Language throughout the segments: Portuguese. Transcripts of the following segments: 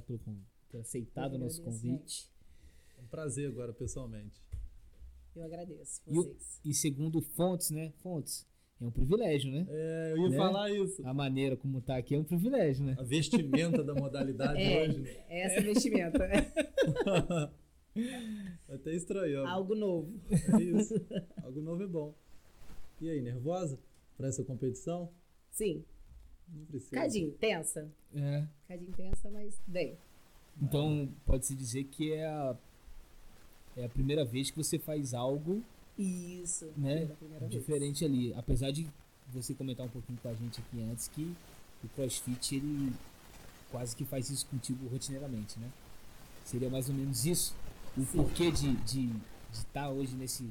obrigado pelo con- ter aceitado o nosso convite. É um prazer agora, pessoalmente. Eu agradeço E, o- vocês. e segundo Fontes, né? Fontes, é um privilégio, né? É, eu ia Né? falar isso. A maneira como tá aqui é um privilégio, né? A vestimenta da modalidade É, hoje. né? essa vestimenta. Até estranhou. Algo novo. É isso. Algo novo é bom. E aí, nervosa para essa competição? Sim, Não precisa. cadinho, tensa. É. Cadinho tensa, mas bem. Então, pode-se dizer que é a, é a primeira vez que você faz algo Isso. Né? pela primeira vez. diferente ali. Apesar de você comentar um pouquinho com a gente aqui antes que o CrossFit, ele quase que faz isso contigo rotineiramente, né? Seria mais ou menos isso? O Sim. porquê de estar de, de tá hoje nesse,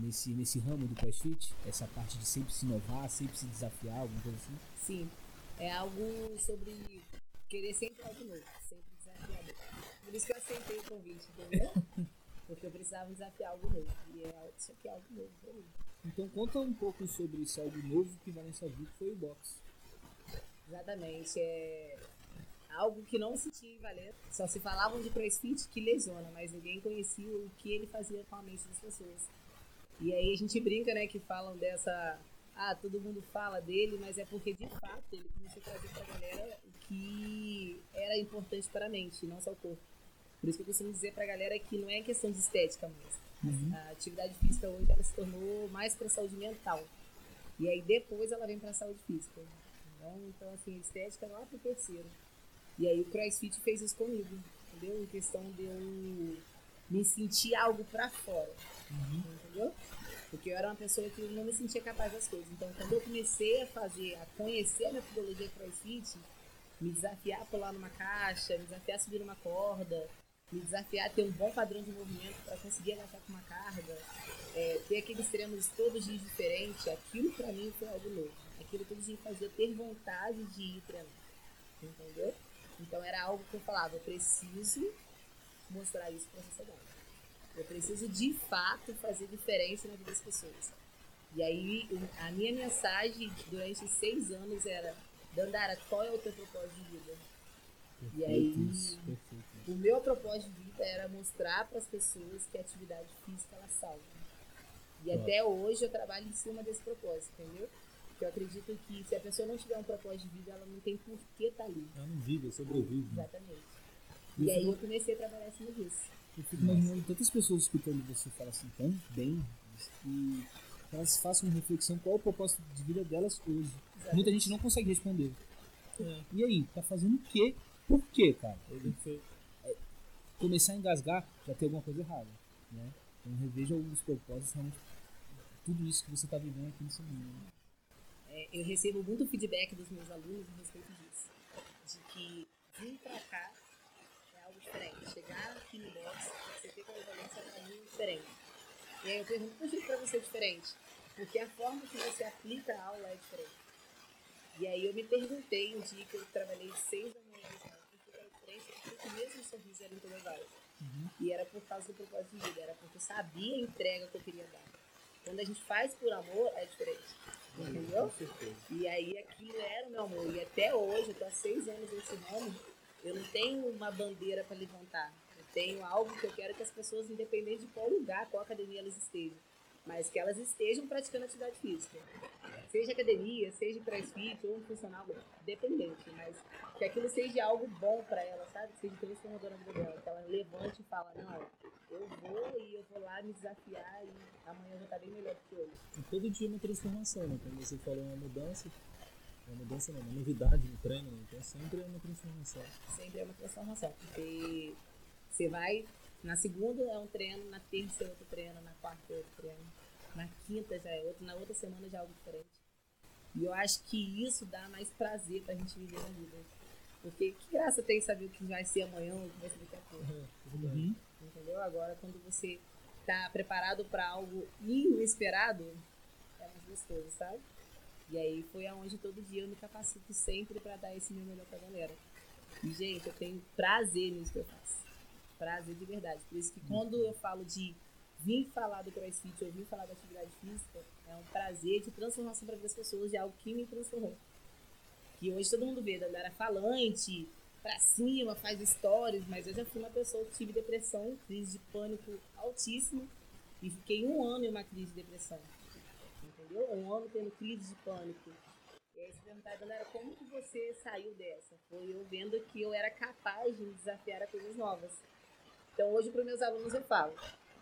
nesse, nesse ramo do CrossFit? Essa parte de sempre se inovar, sempre se desafiar, alguma coisa assim? Sim. É algo sobre querer sempre algo novo, sempre desafiador. Por isso que eu aceitei o convite, entendeu? Porque eu precisava desafiar algo novo. E é, isso aqui é algo novo pra mim. Então conta um pouco sobre esse algo novo que vai nessa vida, que foi o boxe. Exatamente. É algo que não senti em Valer. Só se falavam de crossfit que lesiona, mas ninguém conhecia o que ele fazia com a mente das pessoas. E aí a gente brinca, né, que falam dessa. Ah, todo mundo fala dele, mas é porque de fato ele começou a trazer pra galera o que era importante para a mente, não só o corpo. Por isso que eu costumo dizer pra galera que não é questão de estética mais. A atividade física hoje ela se tornou mais para saúde mental. E aí depois ela vem para saúde física. Então, então assim, a estética lá pro terceiro. E aí o CrossFit fez isso comigo, entendeu? Em questão de eu me sentir algo pra fora, entendeu? Porque eu era uma pessoa que não me sentia capaz das coisas. Então, quando eu comecei a fazer, a conhecer a metodologia CrossFit, me desafiar a pular numa caixa, me desafiar a subir numa corda, me desafiar a ter um bom padrão de movimento para conseguir agachar com uma carga, é, ter aqueles treinos todos os dias diferentes, aquilo para mim foi algo novo. Aquilo os dias fazia ter vontade de ir treinar, entendeu? Então era algo que eu falava, eu preciso mostrar isso para a sociedade. Eu preciso de fato fazer diferença na vida das pessoas. E aí a minha mensagem durante seis anos era, Dandara, qual é o teu propósito de vida? E aí perfeito. o meu propósito de vida era mostrar para as pessoas que a atividade física ela salva. E até hoje eu trabalho em cima desse propósito, entendeu? Porque eu acredito que se a pessoa não tiver um propósito de vida, ela não tem por que estar ali. Ela não vive, ela sobrevive. Exatamente. E aí eu comecei a trabalhar em cima disso. Eu fico imaginando tantas pessoas escutando você falar assim tão bem e elas façam uma reflexão qual é o propósito de vida delas hoje. Muita gente não consegue responder. É. E aí, tá fazendo o quê? Por quê, cara? Foi- Começar a engasgar já tem alguma coisa errada, né? Então reveja os propósitos, realmente tudo isso que você tá vivendo aqui nesse mundo. né? É, eu recebo muito feedback dos meus alunos a respeito disso. De que vir pra cá é diferente. Chegar aqui no box, você ter aquela valência pra mim é diferente. E aí eu pergunto, por que pra você é diferente? Porque a forma que você aplica a aula é diferente. E aí eu me perguntei um dia que eu trabalhei seis da manhã, por que era diferente? Porque o mesmo sorriso era interrogado. E era por causa do propósito de vida, era porque eu sabia a entrega que eu queria dar. Quando a gente faz por amor, é diferente. Entendeu? Com certeza. E aí aquilo era o meu amor. E até hoje, eu tô há seis anos nesse ramo, eu não tenho uma bandeira para levantar. Eu tenho algo que eu quero que as pessoas, independente de qual lugar, qual academia elas estejam, mas que elas estejam praticando atividade física. Seja academia, seja crossfit ou um funcional, dependente, mas que aquilo seja algo bom para ela, sabe? Que seja transformador na vida dela. Que ela levante e fala, não, eu vou e eu vou lá me desafiar e amanhã eu vou estar bem melhor do que hoje. E todo dia é uma transformação, né? Como você falou, é uma mudança. Uma mudança não, uma novidade no treino, né? Então sempre é uma transformação. sempre é uma transformação. Porque você vai, na segunda é um treino, na terça é outro treino, na quarta é outro treino, na quinta já é outro, na outra semana já é algo diferente. E eu acho que isso dá mais prazer pra gente viver na vida. Porque que graça tem saber o que vai ser amanhã, o que vai ser daqui a pouco. É, é. Uhum. Entendeu? Agora, quando você tá preparado para algo inesperado, é mais gostoso, sabe? E aí foi aonde todo dia eu me capacito sempre para dar esse meu melhor pra galera. E, gente, eu tenho prazer nisso que eu faço. Prazer de verdade. Por isso que quando eu falo de vir falar do CrossFit ou vir falar da atividade física, é um prazer de transformação para as pessoas de algo que me transformou. Que hoje todo mundo vê, da galera falante, pra cima, faz stories, mas eu já fui uma pessoa que tive depressão, crise de pânico altíssima e fiquei um ano em uma crise de depressão. Entendeu? Um ano tendo crise de pânico. E aí você perguntar, galera, como que você saiu dessa? Foi eu vendo que eu era capaz de me desafiar a coisas novas. Então hoje para meus alunos eu falo,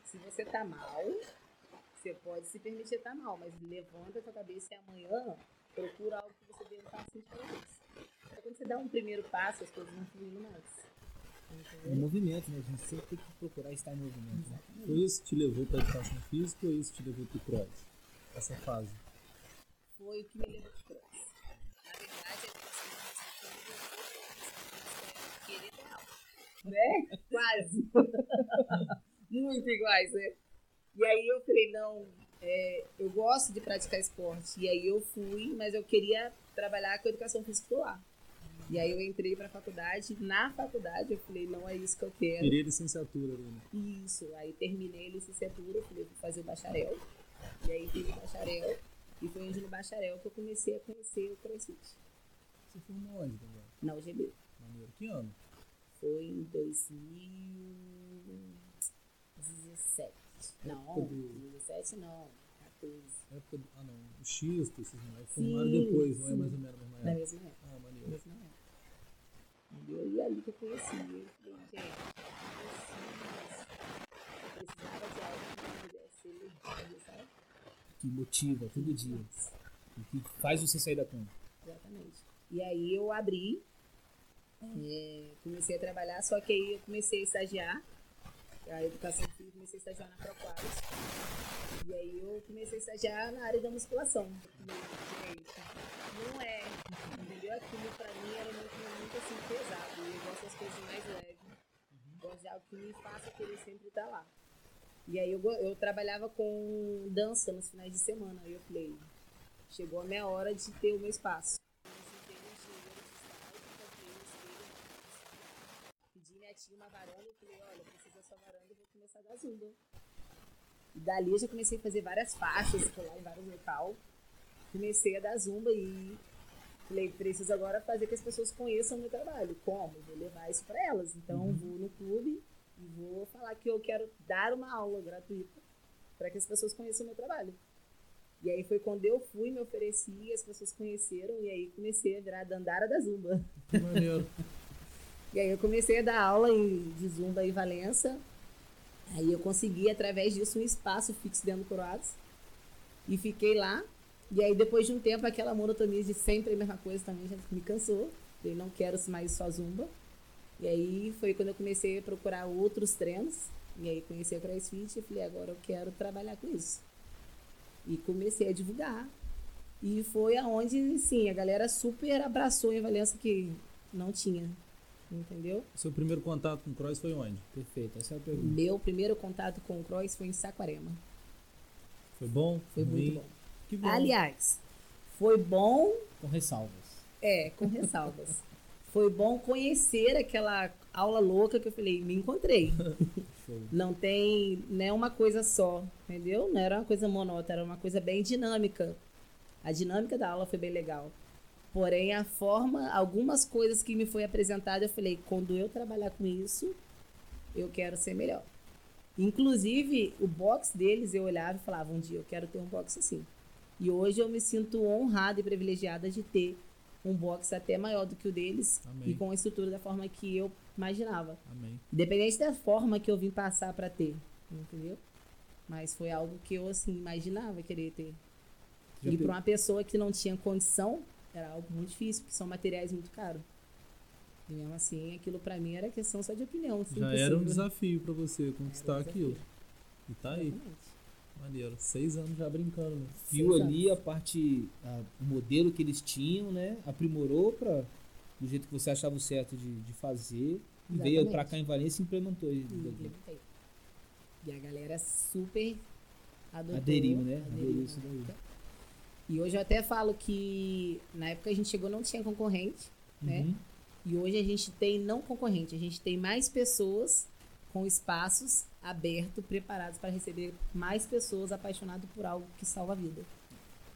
se você tá mal, você pode se permitir estar mal, mas levanta a sua cabeça e amanhã procura algo que você deve estar para isso. Então, quando você dá um primeiro passo, as coisas vão fluindo mais. Em movimento, né? A gente sempre tem que procurar estar em movimento. Né? Foi isso te levou para a educação física ou isso te levou para o cross? Essa fase? Foi o que me levou o cross. Na verdade, a foi querer ter aula. Né? Quase. Muito iguais, né? E aí eu falei, não, é, eu gosto de praticar esporte. E aí eu fui, mas eu queria trabalhar com educação física lá. E aí eu entrei para a faculdade. Na faculdade eu falei, não é isso que eu quero. Queria licenciatura, né? Isso. Aí terminei a licenciatura, falei, vou fazer o bacharel. E aí fiz o bacharel. E foi onde no bacharel que eu comecei a conhecer o CrossFit. Você formou onde, também? Na UGB. Maneiro. Que ano? Foi em 2017. Não, 17 não. 14. Época do, ah, não. O Xisto, esses moleques formaram depois, não é mais ou menos a mesma época? Na mesma época. Ah, maneiro. Mesma época. E ali que eu conheci. Eu falei, gente, eu precisava de algo que me sabe? Que motiva todo dia. E que faz você sair da cama. Exatamente. E aí eu abri, é, comecei a trabalhar, só que aí eu comecei a estagiar a educação física, comecei a estagiar na Proquaris. E aí eu comecei a estagiar na área da musculação. não é, entendeu? Aquilo pra mim era muito, muito assim, pesado. Eu gosto das coisas mais leves. Gosto de algo que me faça querer sempre estar lá. E aí eu, eu trabalhava com dança nos finais de semana. Aí eu falei, chegou a minha hora de ter o meu espaço. Pedi minha tia uma varanda e falei, olha, essa varanda e vou começar a dar zumba. E dali eu já comecei a fazer várias faixas, lá em vários locais. Comecei a dar zumba e falei, preciso agora fazer que as pessoas conheçam o meu trabalho. Como? Vou levar isso para elas. Então uhum. vou no clube vou falar que eu quero dar uma aula gratuita para que as pessoas conheçam o meu trabalho. E aí foi quando eu fui, me ofereci, as pessoas conheceram e aí comecei a virar a dandara da zumba. Maneiro. E aí eu comecei a dar aula em, de Zumba em Valença. Aí eu consegui, através disso, um espaço fixo dentro do Croatas. E fiquei lá. E aí, depois de um tempo, aquela monotonia de sempre a mesma coisa também já me cansou. Eu não quero mais só Zumba. E aí foi quando eu comecei a procurar outros treinos. E aí conheci a CrossFit e falei, agora eu quero trabalhar com isso. E comecei a divulgar. E foi aonde, sim, a galera super abraçou em Valença que não tinha entendeu? Seu primeiro contato com o Cross foi onde? Perfeito, essa é a pergunta. Meu primeiro contato com o Cross foi em Saquarema. Foi bom? Foi muito bom. Que bom. Aliás, foi bom. Com ressalvas. É, com ressalvas. Foi bom conhecer aquela aula louca que eu falei, me encontrei. não tem né, uma coisa só, entendeu? Não era uma coisa monótona, era uma coisa bem dinâmica. A dinâmica da aula foi bem legal. Porém, a forma, algumas coisas que me foi apresentada, eu falei, quando eu trabalhar com isso, eu quero ser melhor. Inclusive, o box deles, eu olhava e falava, um dia eu quero ter um box assim. E hoje eu me sinto honrada e privilegiada de ter um box até maior do que o deles Amém. e com a estrutura da forma que eu imaginava. Amém. Independente da forma que eu vim passar para ter, entendeu? Mas foi algo que eu assim imaginava querer ter. Já e para uma pessoa que não tinha condição, era algo muito difícil, porque são materiais muito caros. E mesmo assim, aquilo para mim era questão só de opinião. Já era um desafio para você conquistar um aquilo. E tá aí. Exatamente. Maneiro. Seis anos já brincando, né? Viu ali a parte, a, o modelo que eles tinham, né? Aprimorou para do jeito que você achava certo de, de fazer. E veio pra cá em Valência e implementou isso. E a galera super adotou. Aderiu, né? Aderiu, Aderiu isso daí. E hoje eu até falo que na época a gente chegou não tinha concorrente, né? uhum. né? E hoje a gente tem não concorrente, a gente tem mais pessoas com espaços abertos, preparados para receber mais pessoas apaixonadas por algo que salva a vida.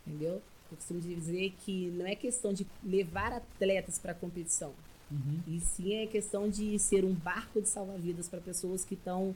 Entendeu? Eu costumo dizer que não é questão de levar atletas para a competição, Uhum. E sim é questão de ser um barco de salva-vidas para pessoas que estão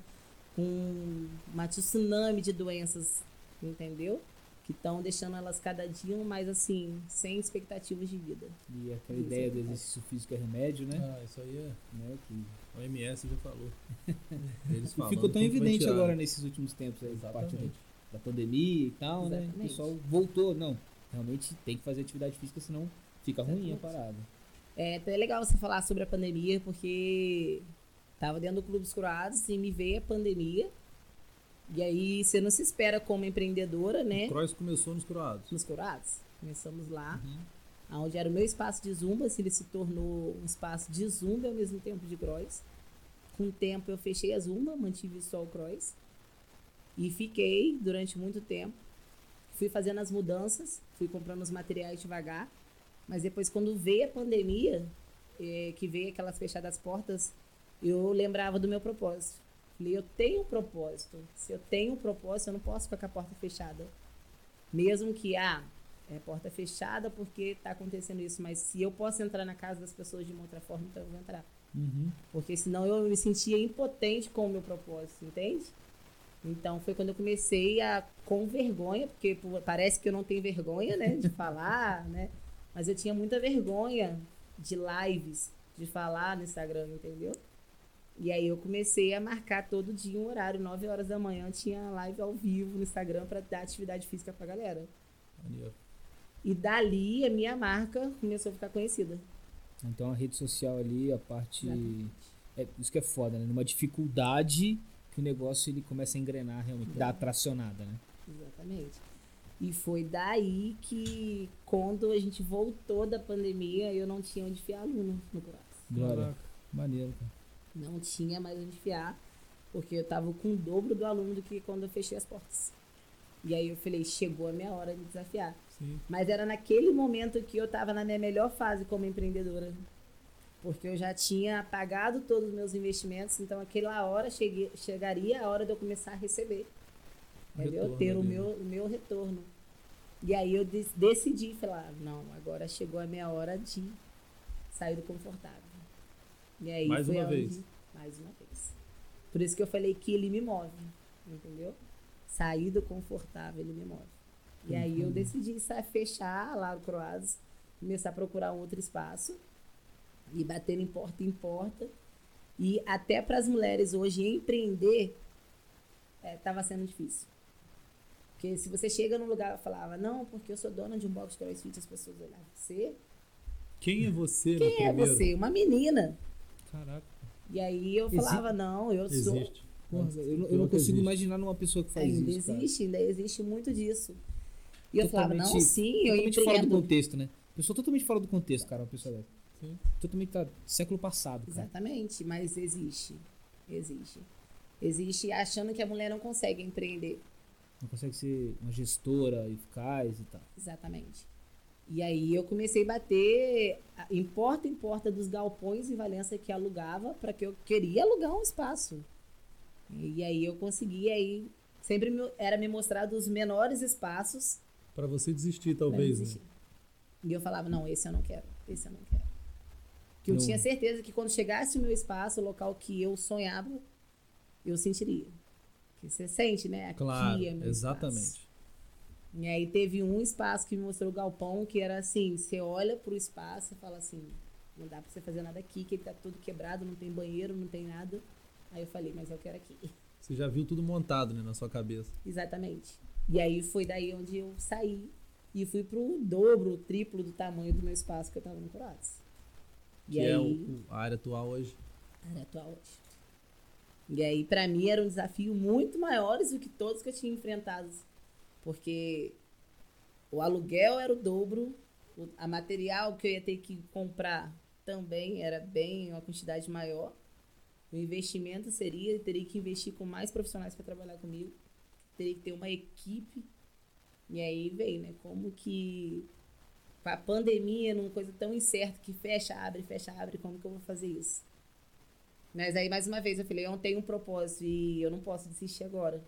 com uma tsunami de doenças, entendeu? Que estão deixando elas cada dia mais assim, sem expectativas de vida. E aquela Isso, ideia é do exercício físico é remédio, né? Ah, isso aí é. né? Que O MS já falou. Eles e falando ficou tão evidente agora nesses últimos tempos aí, a partir do- Exatamente. da pandemia e tal, né? O Exatamente. pessoal voltou, não, realmente tem que fazer atividade física, senão fica ruim a Exatamente. parada. É até legal você falar sobre a pandemia, porque tava dentro do Clube dos Curados e me veio a pandemia. E aí você não se espera como empreendedora, né? O Cross começou nos Croados. Nos Curados. Começamos lá, Uhum. onde era o meu espaço de zumba, assim, ele se tornou um espaço de zumba ao mesmo tempo de cross. Com o tempo eu fechei a zumba, mantive só o cross. E fiquei durante muito tempo. Fui fazendo as mudanças, fui comprando os materiais devagar. Mas depois, quando veio a pandemia, eh, que veio aquelas fechadas portas, eu lembrava do meu propósito. Falei, eu tenho um propósito. Se eu tenho um propósito, eu não posso ficar com a porta fechada. Mesmo que, ah, é porta fechada porque está acontecendo isso, mas se eu posso entrar na casa das pessoas de uma outra forma, então eu vou entrar. Uhum. Porque senão eu me sentia impotente com o meu propósito, entende? Então foi quando eu comecei a, com vergonha, porque parece que eu não tenho vergonha, né, de falar, né? Mas eu tinha muita vergonha de lives, de falar no Instagram, entendeu? E aí eu comecei a marcar todo dia um horário, 9 horas da manhã, tinha live ao vivo no Instagram para dar atividade física pra galera. Maneiro. E dali a minha marca começou a ficar conhecida. Então a rede social ali, a parte. Exatamente. É, isso que é foda, né? Numa dificuldade que o negócio ele começa a engrenar realmente, dá a tracionada, né? Exatamente. E foi daí que, quando a gente voltou da pandemia, eu não tinha onde enfiar aluno no Corax. Glória. Caraca. Maneiro, cara. Não tinha mais onde enfiar, porque eu tava com o dobro do aluno do que quando eu fechei as portas. E aí eu falei, chegou a minha hora de desafiar. Sim. Mas era naquele momento que eu tava na minha melhor fase como empreendedora. Porque eu já tinha pagado todos os meus investimentos, então aquela hora cheguei, chegaria a hora de eu começar a receber. Entendeu? Retorno Ter o ali. meu, o meu retorno. E aí eu de- decidi falar, não, agora chegou a minha hora de sair do confortável. E aí Mais foi uma vez. Mais uma vez. Por isso que eu falei que ele me move, entendeu? Sair do confortável, ele me move. E aí eu decidi fechar lá o Croaz, começar a procurar um outro espaço e bater em porta em porta. E até para as mulheres hoje empreender, estava sendo difícil. Porque se você chega num lugar e falava, não, porque eu sou dona de um box de crossfit, as pessoas olhavam, você? Quem é você Quem é primeiro? você? Uma menina. Caraca. E aí eu falava, não, eu sou. Existe. Porra, eu, não- eu não consigo existe. imaginar numa pessoa que faz ainda isso. cara. existe, ainda existe muito disso. E eu falava, não, sim, eu Totalmente fora do empreendo. contexto, né? Pessoa totalmente fora do contexto, cara, uma pessoa dessa. Sim. Totalmente tá século passado, cara. Exatamente, mas existe. Existe. Existe achando que a mulher não consegue empreender. Não consegue ser uma gestora eficaz e tal. Exatamente. E aí eu comecei a bater em porta em porta dos galpões em Valença que alugava para que eu queria alugar um espaço. E aí eu consegui aí sempre me- era me mostrado os menores espaços Pra você desistir, talvez, né? existir. E eu falava, não, esse eu não quero, esse eu não quero. Que eu Não. tinha certeza que quando chegasse o meu espaço, o local que eu sonhava, eu sentiria. Que você sente, né? Aqui Claro, é meu exatamente. espaço. E aí teve um espaço que me mostrou o galpão, que era assim, você olha pro espaço e fala assim, não dá pra você fazer nada aqui, que ele tá todo quebrado, não tem banheiro, não tem nada. Aí eu falei, mas eu quero aqui. Você já viu tudo montado, né, na sua cabeça. Exatamente. E aí foi daí onde eu saí e fui pro dobro, triplo do tamanho do meu espaço que eu tava no Croácia. E que aí, é o, a área atual hoje. área atual hoje. E aí, pra mim, era um desafio muito maiores do que todos que eu tinha enfrentado. Porque o aluguel era o dobro, o, a material que eu ia ter que comprar também era bem uma quantidade maior. O investimento seria, teria que investir com mais profissionais para trabalhar comigo. Teria que ter uma equipe. E aí veio, né? Como que com a pandemia, numa coisa tão incerta que fecha, abre, fecha, abre, como que eu vou fazer isso? Mas aí, mais uma vez, eu falei, eu tenho um propósito e eu não posso desistir agora.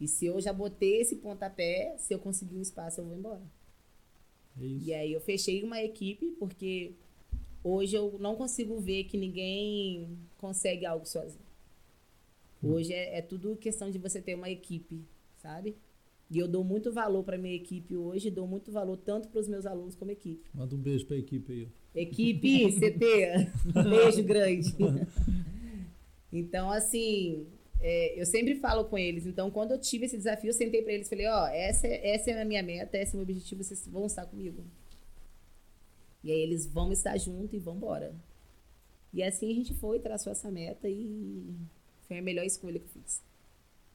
E se eu já botei esse pontapé, se eu conseguir um espaço, eu vou embora. É isso. E aí eu fechei uma equipe, porque hoje eu não consigo ver que ninguém consegue algo sozinho. Hoje é, é tudo questão de você ter uma equipe, sabe? E eu dou muito valor para minha equipe hoje, dou muito valor tanto para os meus alunos como equipe. Manda um beijo pra equipe aí. Equipe CT, beijo grande. Então, assim, é, eu sempre falo com eles. Então, quando eu tive esse desafio, eu sentei para eles e falei: Ó, essa, é- essa é a minha meta, esse é o meu objetivo, vocês vão estar comigo. E aí eles vão estar junto e vão embora. E assim a gente foi, traçou essa meta e foi a melhor escolha que eu fiz.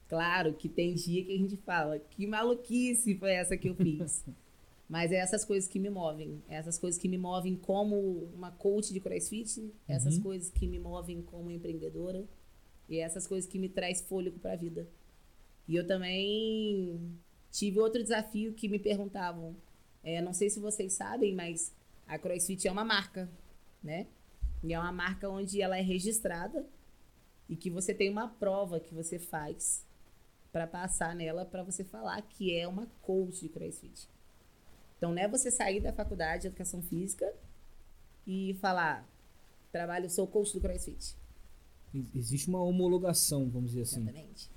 Claro que tem dia que a gente fala, que maluquice foi essa que eu fiz. Mas é essas coisas que me movem. É essas coisas que me movem como uma coach de crossfit, essas Uhum. coisas que me movem como empreendedora e essas coisas que me traz fôlego para a vida. E eu também tive outro desafio que me perguntavam. É, não sei se vocês sabem, mas a CrossFit é uma marca, né? E é uma marca onde ela é registrada e que você tem uma prova que você faz para passar nela para você falar que é uma coach de CrossFit. Então, não é você sair da faculdade de educação física e falar, trabalho, sou coach do CrossFit. Ex- Existe uma homologação, vamos dizer assim. Exatamente.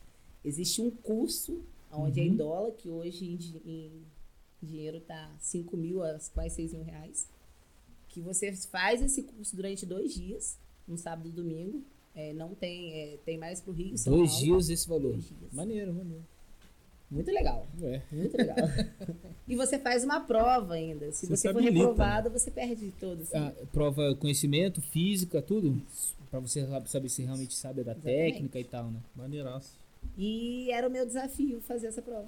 Existe um curso onde é Uhum. em dólar, que hoje em, em dinheiro tá 5 mil a quase 6 mil reais. Que você faz esse curso durante dois dias, no sábado e domingo. É, não tem, é, tem mais pro Rio. São Dois Paulo. dias esse valor. Dias. Maneiro, maneiro. Muito legal. É. Muito legal. e você faz uma prova ainda. Se Você você, for habilita, reprovado, você perde todo. assim. Ah, prova conhecimento, física, tudo. Pra você sa- saber se realmente sabe da Exatamente. técnica e tal, né? Maneiraço. E era o meu desafio fazer essa prova.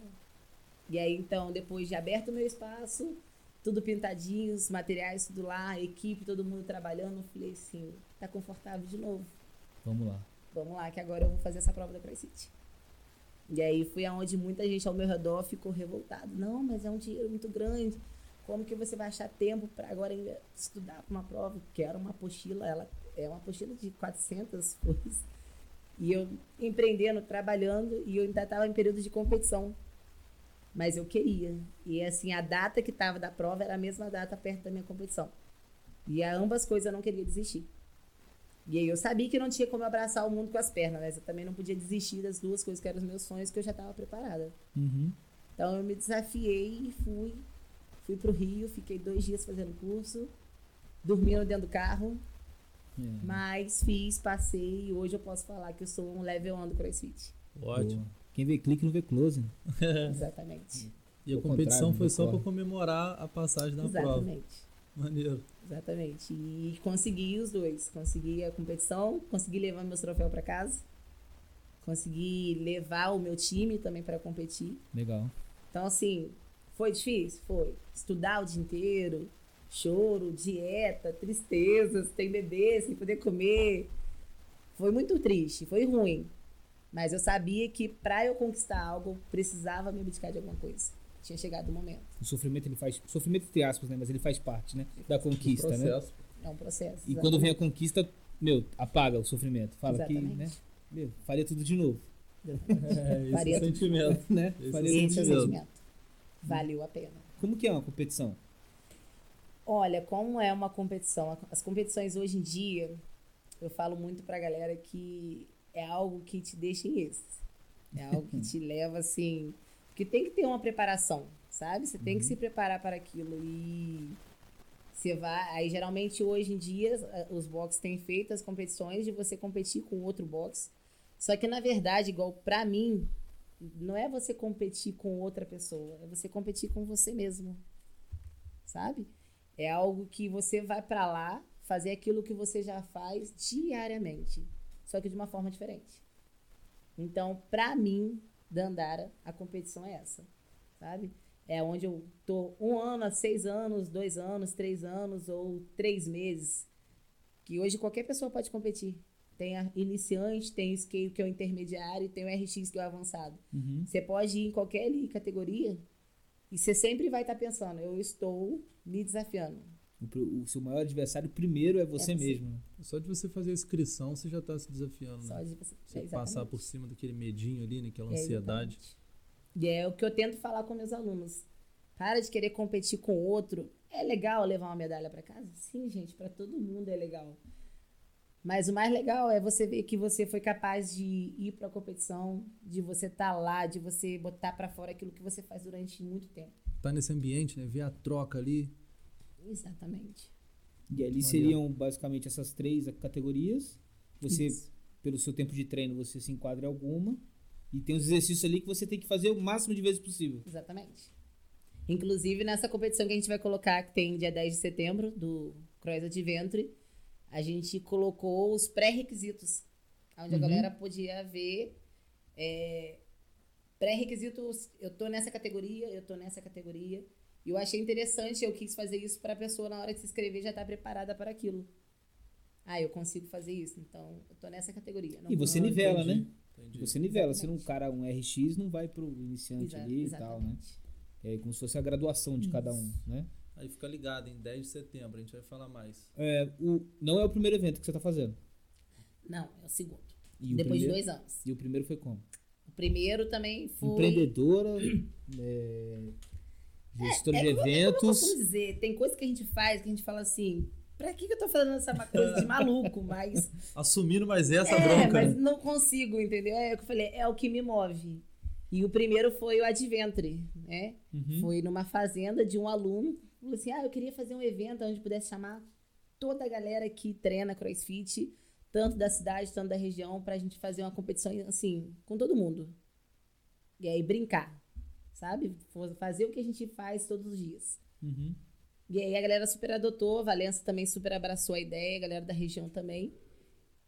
E aí, então, depois de aberto o meu espaço, tudo pintadinho, os materiais tudo lá, equipe, todo mundo trabalhando, eu falei assim, tá confortável de novo. Vamos lá. Vamos lá, que agora eu vou fazer essa prova da CrossFit. E aí foi aonde muita gente ao meu redor ficou revoltada. Não, mas é um dinheiro muito grande. Como que você vai achar tempo para agora estudar para uma prova? Que era uma apostila, ela é uma apostila de 400 folhas. E eu empreendendo, trabalhando, e eu ainda estava em período de competição. Mas eu queria. E assim, a data que estava da prova era a mesma data perto da minha competição. E ambas coisas eu não queria desistir. E aí eu sabia que não tinha como abraçar o mundo com as pernas, mas eu também não podia desistir das duas coisas que eram os meus sonhos, que eu já estava preparada. Uhum. Então eu me desafiei e fui. Fui pro Rio, fiquei dois dias fazendo curso, dormindo dentro do carro, É. mas fiz, passei e hoje eu posso falar que eu sou um level 1 do CrossFit. Ótimo. Boa. Quem vê clique não vê close. né? Exatamente. E a competição foi só pra comemorar a passagem da prova. Exatamente. Maneiro. Exatamente. E consegui os dois. Consegui a competição, consegui levar meus troféus para casa, consegui levar o meu time também para competir. Legal. Então, assim, foi difícil? Foi. Estudar o dia inteiro, choro, dieta, tristezas, tem bebê sem poder comer. Foi muito triste, foi ruim. Mas eu sabia que para eu conquistar algo, precisava me abdicar de alguma coisa. Tinha chegado o momento. O sofrimento ele faz. Sofrimento entre aspas, né? Mas ele faz parte, né? Da conquista, né? Processo. É um processo. E quando vem a conquista, meu, apaga o sofrimento. Fala que, Exatamente. né? Meu, faria tudo de novo. É, esse Faria é o tudo. sentimento. Né? Esse Faria é Esse é de o novo. sentimento. Valeu a pena. Como que é uma competição? Olha, como é uma competição? As competições hoje em dia, eu falo muito pra galera que é algo que te deixa em êxtase. É algo que te leva assim. Porque tem que ter uma preparação, sabe? Você tem que se preparar para aquilo. E você vai. Aí geralmente hoje em dia a- os boxes têm feito as competições de você competir com outro box. Só que na verdade, igual pra mim, não é você competir com outra pessoa, é você competir com você mesmo. Sabe? É algo que você vai pra lá fazer aquilo que você já faz diariamente, só que de uma forma diferente. Então, pra mim, Dandara, a competição é essa, sabe? É onde eu tô um ano, a seis anos, dois anos, três anos ou três meses. Que hoje qualquer pessoa pode competir. Tem a iniciante, tem o scale que é o intermediário, e tem o RX que é o avançado. Uhum. Você pode ir em qualquer categoria e você sempre vai estar pensando, eu estou me desafiando. O, seu maior adversário primeiro é você, você. mesmo. né? Só de você fazer a inscrição, você já tá se desafiando. Só Né? de você, Você é, passar por cima daquele medinho ali, naquela É, ansiedade. exatamente. E é o que eu tento falar com meus alunos. Para de querer competir com outro É legal levar uma medalha para casa? Sim, gente, para todo mundo é legal. Mas o mais legal é você ver que você foi capaz de ir para a competição, de você estar tá lá, de você botar para fora aquilo que você faz durante muito tempo. Tá nesse ambiente, né? Ver a troca ali. Exatamente. E ali seriam basicamente essas três categorias. Você, Isso. pelo seu tempo de treino, você se enquadra em alguma. E tem os exercícios ali que você tem que fazer o máximo de vezes possível. Exatamente. Inclusive, nessa competição que a gente vai colocar, que tem dia 10 de setembro, do Croisa de Ventre, a gente colocou os pré-requisitos, onde uhum. a galera podia ver é, pré-requisitos. Eu tô nessa categoria, eu tô nessa categoria. E eu achei interessante, eu quis fazer isso para a pessoa, na hora de se inscrever, já estar tá preparada para aquilo. Ah, eu consigo fazer isso, então eu tô nessa categoria. e você nivela, entendi, né? Entendi. Você nivela. Se um cara, um RX, não vai pro iniciante Exa ali exatamente. e tal, né? É como se fosse a graduação de isso. cada um, né? Aí fica ligado, em 10 de setembro, a gente vai falar mais. É, o, não é o primeiro evento que você está fazendo. Não, é o segundo. E Depois primeiro, de dois anos. E o primeiro foi como? O primeiro também foi. Empreendedora, é, gestora é, de é, eventos. Como dizer, tem coisa que a gente faz que a gente fala assim. Pra que, que eu tô falando essa coisa de maluco? Mas. Assumindo mais essa é, bronca. Mas né? não consigo, entendeu? É o que eu falei, é o que me move. E o primeiro foi o Adventure, né? Uhum. Foi numa fazenda de um aluno. Falou assim: ah, eu queria fazer um evento onde pudesse chamar toda a galera que treina crossfit, tanto da cidade, tanto da região, pra gente fazer uma competição assim, com todo mundo. E aí brincar, sabe? Fazer o que a gente faz todos os dias. Uhum. E aí a galera super adotou, a Valença também super abraçou a ideia, a galera da região também.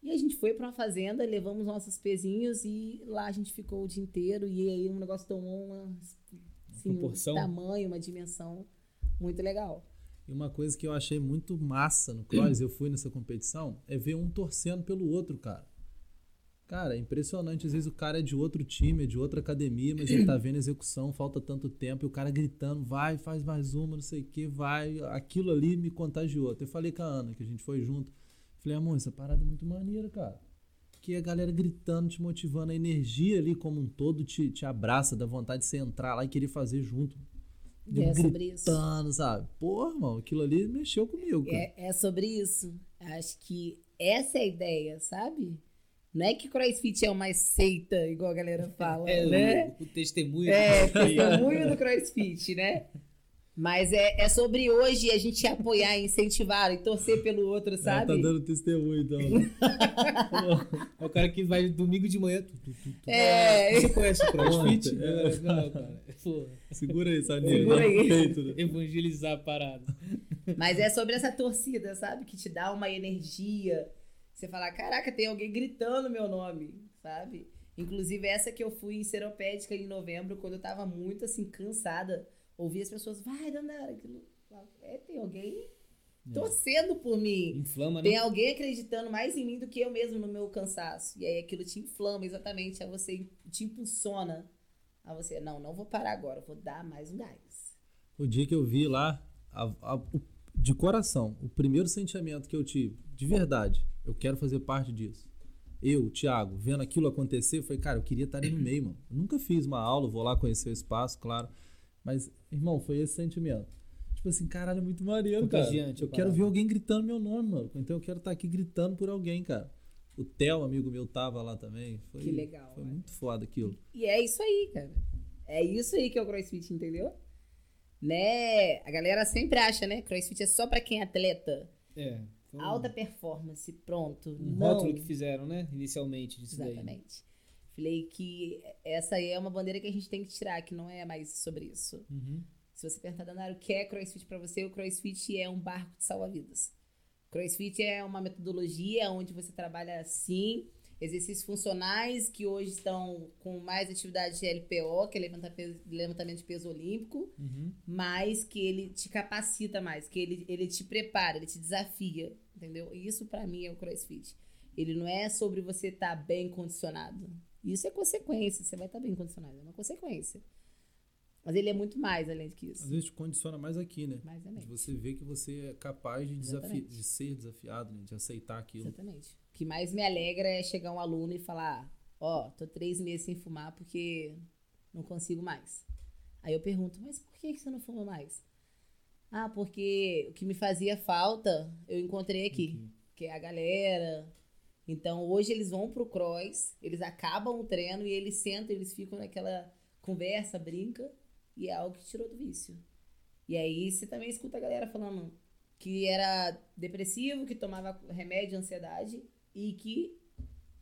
E a gente foi para uma fazenda, levamos nossos pezinhos e lá a gente ficou o dia inteiro. E aí um negócio tomou uma, assim, um tamanho, uma dimensão muito legal. E uma coisa que eu achei muito massa no cross, eu fui nessa competição, é ver um torcendo pelo outro, cara. Cara, é impressionante. Às vezes o cara é de outro time, é de outra academia, mas ele tá vendo a execução, falta tanto tempo, e o cara gritando, vai, faz mais uma, não sei o que, vai. Aquilo ali me contagiou. Até falei com a Ana, que a gente foi junto. Falei, amor, essa parada é muito maneira, cara. Que a galera gritando, te motivando, a energia ali como um todo te, te abraça, dá vontade de você entrar lá e querer fazer junto. E é sobre isso. sabe? Pô, irmão, aquilo ali mexeu comigo. É, é sobre isso. Acho que essa é a ideia, sabe? Não é que CrossFit é uma seita, igual a galera fala, é, né? O, o testemunho. É, o testemunho do CrossFit, né? Mas é, é sobre hoje a gente apoiar, incentivar e torcer pelo outro, sabe? Ah, tá dando testemunho, então. é o cara que vai domingo de manhã. Tu, tu, tu, é. Você conhece o CrossFit? É. Não, cara. Segura aí, Saninha. Segura aí. Né? Evangelizar a parada. Mas é sobre essa torcida, sabe? Que te dá uma energia. Você fala, caraca, tem alguém gritando meu nome, sabe? Inclusive essa que eu fui em Seropédica em novembro, quando eu tava muito assim, cansada ouvir as pessoas, vai, Dandara, aquilo. É, tem alguém é. torcendo por mim. Inflama, né? Tem alguém acreditando mais em mim do que eu mesmo no meu cansaço. E aí aquilo te inflama exatamente, a você te impulsiona a você, não, não vou parar agora, vou dar mais um gás. O dia que eu vi lá, a, a, o, de coração, o primeiro sentimento que eu tive, de verdade, eu quero fazer parte disso. Eu, Thiago, vendo aquilo acontecer, foi, cara, eu queria estar ali no meio, mano. Eu nunca fiz uma aula, vou lá conhecer o espaço, claro. Mas, irmão, foi esse sentimento. Tipo assim, caralho, é muito maneiro, cara. Eu quero ver alguém gritando meu nome, mano. Então eu quero estar aqui gritando por alguém, cara. O Theo, amigo meu, tava lá também. Foi, que legal. Foi muito foda aquilo. E é isso aí, cara. É isso aí que é o CrossFit, entendeu? Né? A galera sempre acha, né? CrossFit é só pra quem é atleta. É. Alta performance, pronto. Um Não. rótulo que fizeram, né? Inicialmente disso Exatamente. Daí. Falei que essa aí é uma bandeira que a gente tem que tirar, que não é mais sobre isso. Uhum. Se você perguntar, Danaro, o que é CrossFit para você? O CrossFit é um barco de salva-vidas. CrossFit é uma metodologia onde você trabalha assim, exercícios funcionais que hoje estão com mais atividade de LPO, que é levantamento de peso olímpico, uhum. mas que ele te capacita mais, que ele, ele te prepara, ele te desafia, entendeu? Isso para mim é o CrossFit. Ele não é sobre você estar tá bem condicionado. Isso é consequência, você vai estar bem condicionado, é uma consequência. Mas ele é muito mais além que isso. Às vezes te condiciona mais aqui, né? Mais além. Você ver que você é capaz de, desafi de ser desafiado, né? de aceitar aquilo. Exatamente. O que mais me alegra é chegar um aluno e falar: Ó, oh, tô três meses sem fumar porque não consigo mais. Aí eu pergunto: Mas por que você não fuma mais? Ah, porque o que me fazia falta, eu encontrei aqui, que é a galera. Então, hoje eles vão pro cross, eles acabam o treino e eles sentam, eles ficam naquela conversa, brinca, e é algo que tirou do vício. E aí você também escuta a galera falando que era depressivo, que tomava remédio de ansiedade e que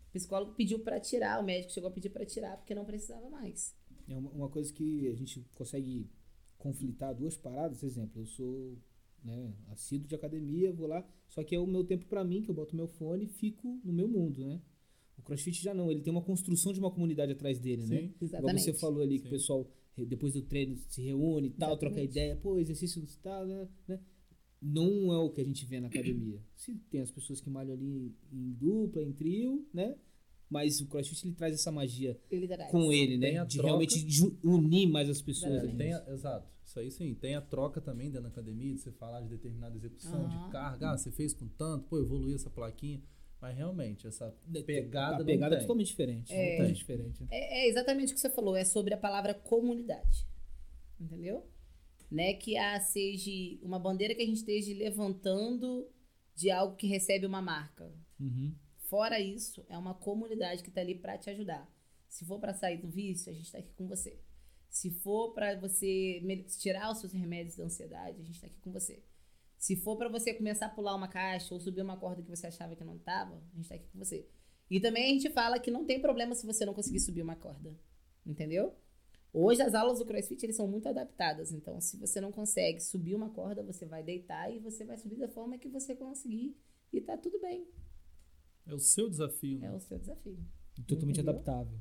o psicólogo pediu para tirar, o médico chegou a pedir para tirar porque não precisava mais. É uma, uma coisa que a gente consegue conflitar duas paradas. Exemplo, eu sou né, assíduo de academia, vou lá, só que é o meu tempo para mim, que eu boto meu fone e fico no meu mundo, né? O CrossFit já não, ele tem uma construção de uma comunidade atrás dele, Sim, né? Exatamente. você falou ali que Sim. o pessoal, re- depois do treino, se reúne e tal, troca Exatamente. ideia, pô, exercício tal, né? né? Não é o que a gente vê na academia. Se tem as pessoas que malham ali em dupla, em trio, né? Mas o CrossFit ele traz essa magia Liderança. com ele, Tem né? a De troca. realmente unir mais as pessoas. Tem a- exato. Isso aí sim. Tem a troca também dentro da academia, de você falar de determinada execução, Aham. de carga. Ah, você fez com tanto, pô, evoluiu essa plaquinha. Mas realmente, essa pegada a não pegada é tem. totalmente diferente. É. Totalmente diferente. É, é exatamente o que você falou, é sobre a palavra comunidade. Entendeu? Né? Que a seja uma bandeira que a gente esteja levantando de algo que recebe uma marca. Uhum. Fora isso, é uma comunidade que está ali para te ajudar. Se for para sair do vício, a gente está aqui com você. Se for para você tirar os seus remédios da ansiedade, a gente está aqui com você. Se for para você começar a pular uma caixa ou subir uma corda que você achava que não estava, a gente está aqui com você. E também a gente fala que não tem problema se você não conseguir subir uma corda. Entendeu? Hoje as aulas do CrossFit eles são muito adaptadas. Então, se você não consegue subir uma corda, você vai deitar e você vai subir da forma que você conseguir. E tá tudo bem. É o seu desafio. É né? o seu desafio. Totalmente Entendeu? adaptável.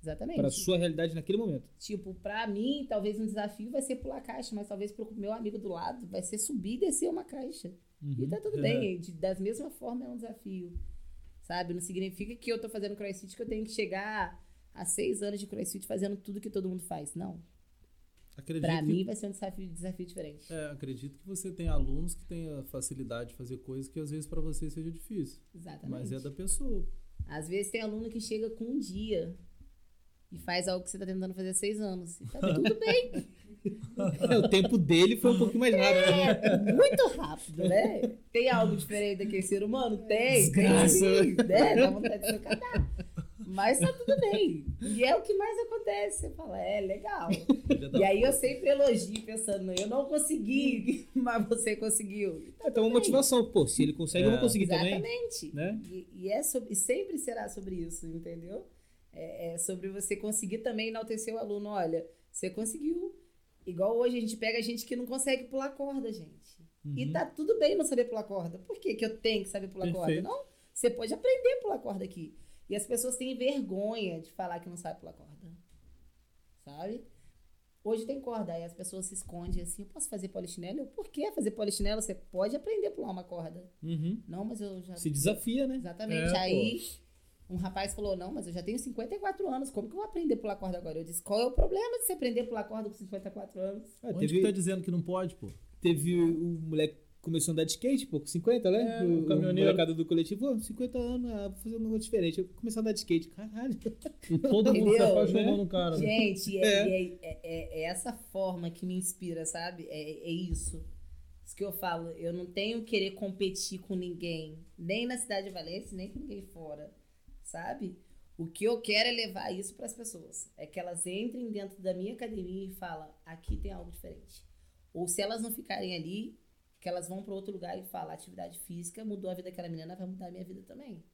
Exatamente. Para a sua realidade naquele momento. Tipo, pra mim, talvez um desafio vai ser pular caixa, mas talvez pro meu amigo do lado vai ser subir e descer uma caixa. E Uhum. tá tudo É. bem. De, da mesma forma é um desafio. Sabe? Não significa que eu tô fazendo crossfit que eu tenho que chegar a seis anos de crossfit fazendo tudo que todo mundo faz. Não. Acredito Pra que, mim vai ser um desafio, desafio diferente. é, acredito que você tem alunos que têm a facilidade de fazer coisas que às vezes para você seja difícil. Exatamente. Mas é da pessoa. Às vezes tem aluno que chega com um dia e faz algo que você tá tentando fazer há seis anos. E tá tudo bem. É, o tempo dele foi um pouquinho mais rápido. né? É muito rápido, né? Tem algo diferente daquele ser humano? Tem. Desgraça. Tem, né? Dá vontade de se cadar. Mas tá tudo bem. E é o que mais acontece. Você fala, é legal. Dá- E aí eu sempre elogio, pensando, eu não consegui, mas você conseguiu. E tá Então, uma motivação. Pô, se ele consegue, eu vou É. conseguir também. Exatamente. Né? E, e é sobre, e sempre será sobre isso, entendeu? É, é sobre você conseguir também enaltecer o aluno. Olha, você conseguiu. Igual hoje a gente pega gente que não consegue pular corda, gente. E Uhum. tá tudo bem não saber pular corda. Por que, que eu tenho que saber pular corda? Perfeito. Não, você pode aprender a pular corda aqui. E as pessoas têm vergonha de falar que não sabe pular corda. Sabe? Hoje tem corda, aí as pessoas se escondem assim, eu posso fazer polichinelo? Eu, Por que fazer polichinelo? Você pode aprender a pular uma corda. Uhum. Não, mas eu já... Se desafia, né? Exatamente. É, aí um rapaz falou: Não, mas eu já tenho 54 anos, como que eu vou aprender a pular corda agora? Eu disse: Qual é o problema de você aprender a pular corda com 54 anos? Onde teve, que tá dizendo que não pode, pô? teve o moleque que começou a andar de skate, pô, com 50, né? É, o, o caminhoneiro. molecada do coletivo, pô, 50 anos, ah, vou fazer um negócio diferente. Eu comecei a andar de skate. Caralho. E todo mundo se apaixonou Né? no cara. né? Gente, é, É. é- é- é- essa forma que me inspira, sabe? É, é isso. Isso que eu falo. Eu não tenho que querer competir com ninguém, nem na cidade de Valência, nem com ninguém fora, sabe? O que eu quero é levar isso para as pessoas. É que elas entrem dentro da minha academia e falam: aqui tem algo diferente. Ou se elas não ficarem ali, que elas vão para outro lugar e falam: atividade física mudou a vida daquela menina, vai mudar a minha vida também.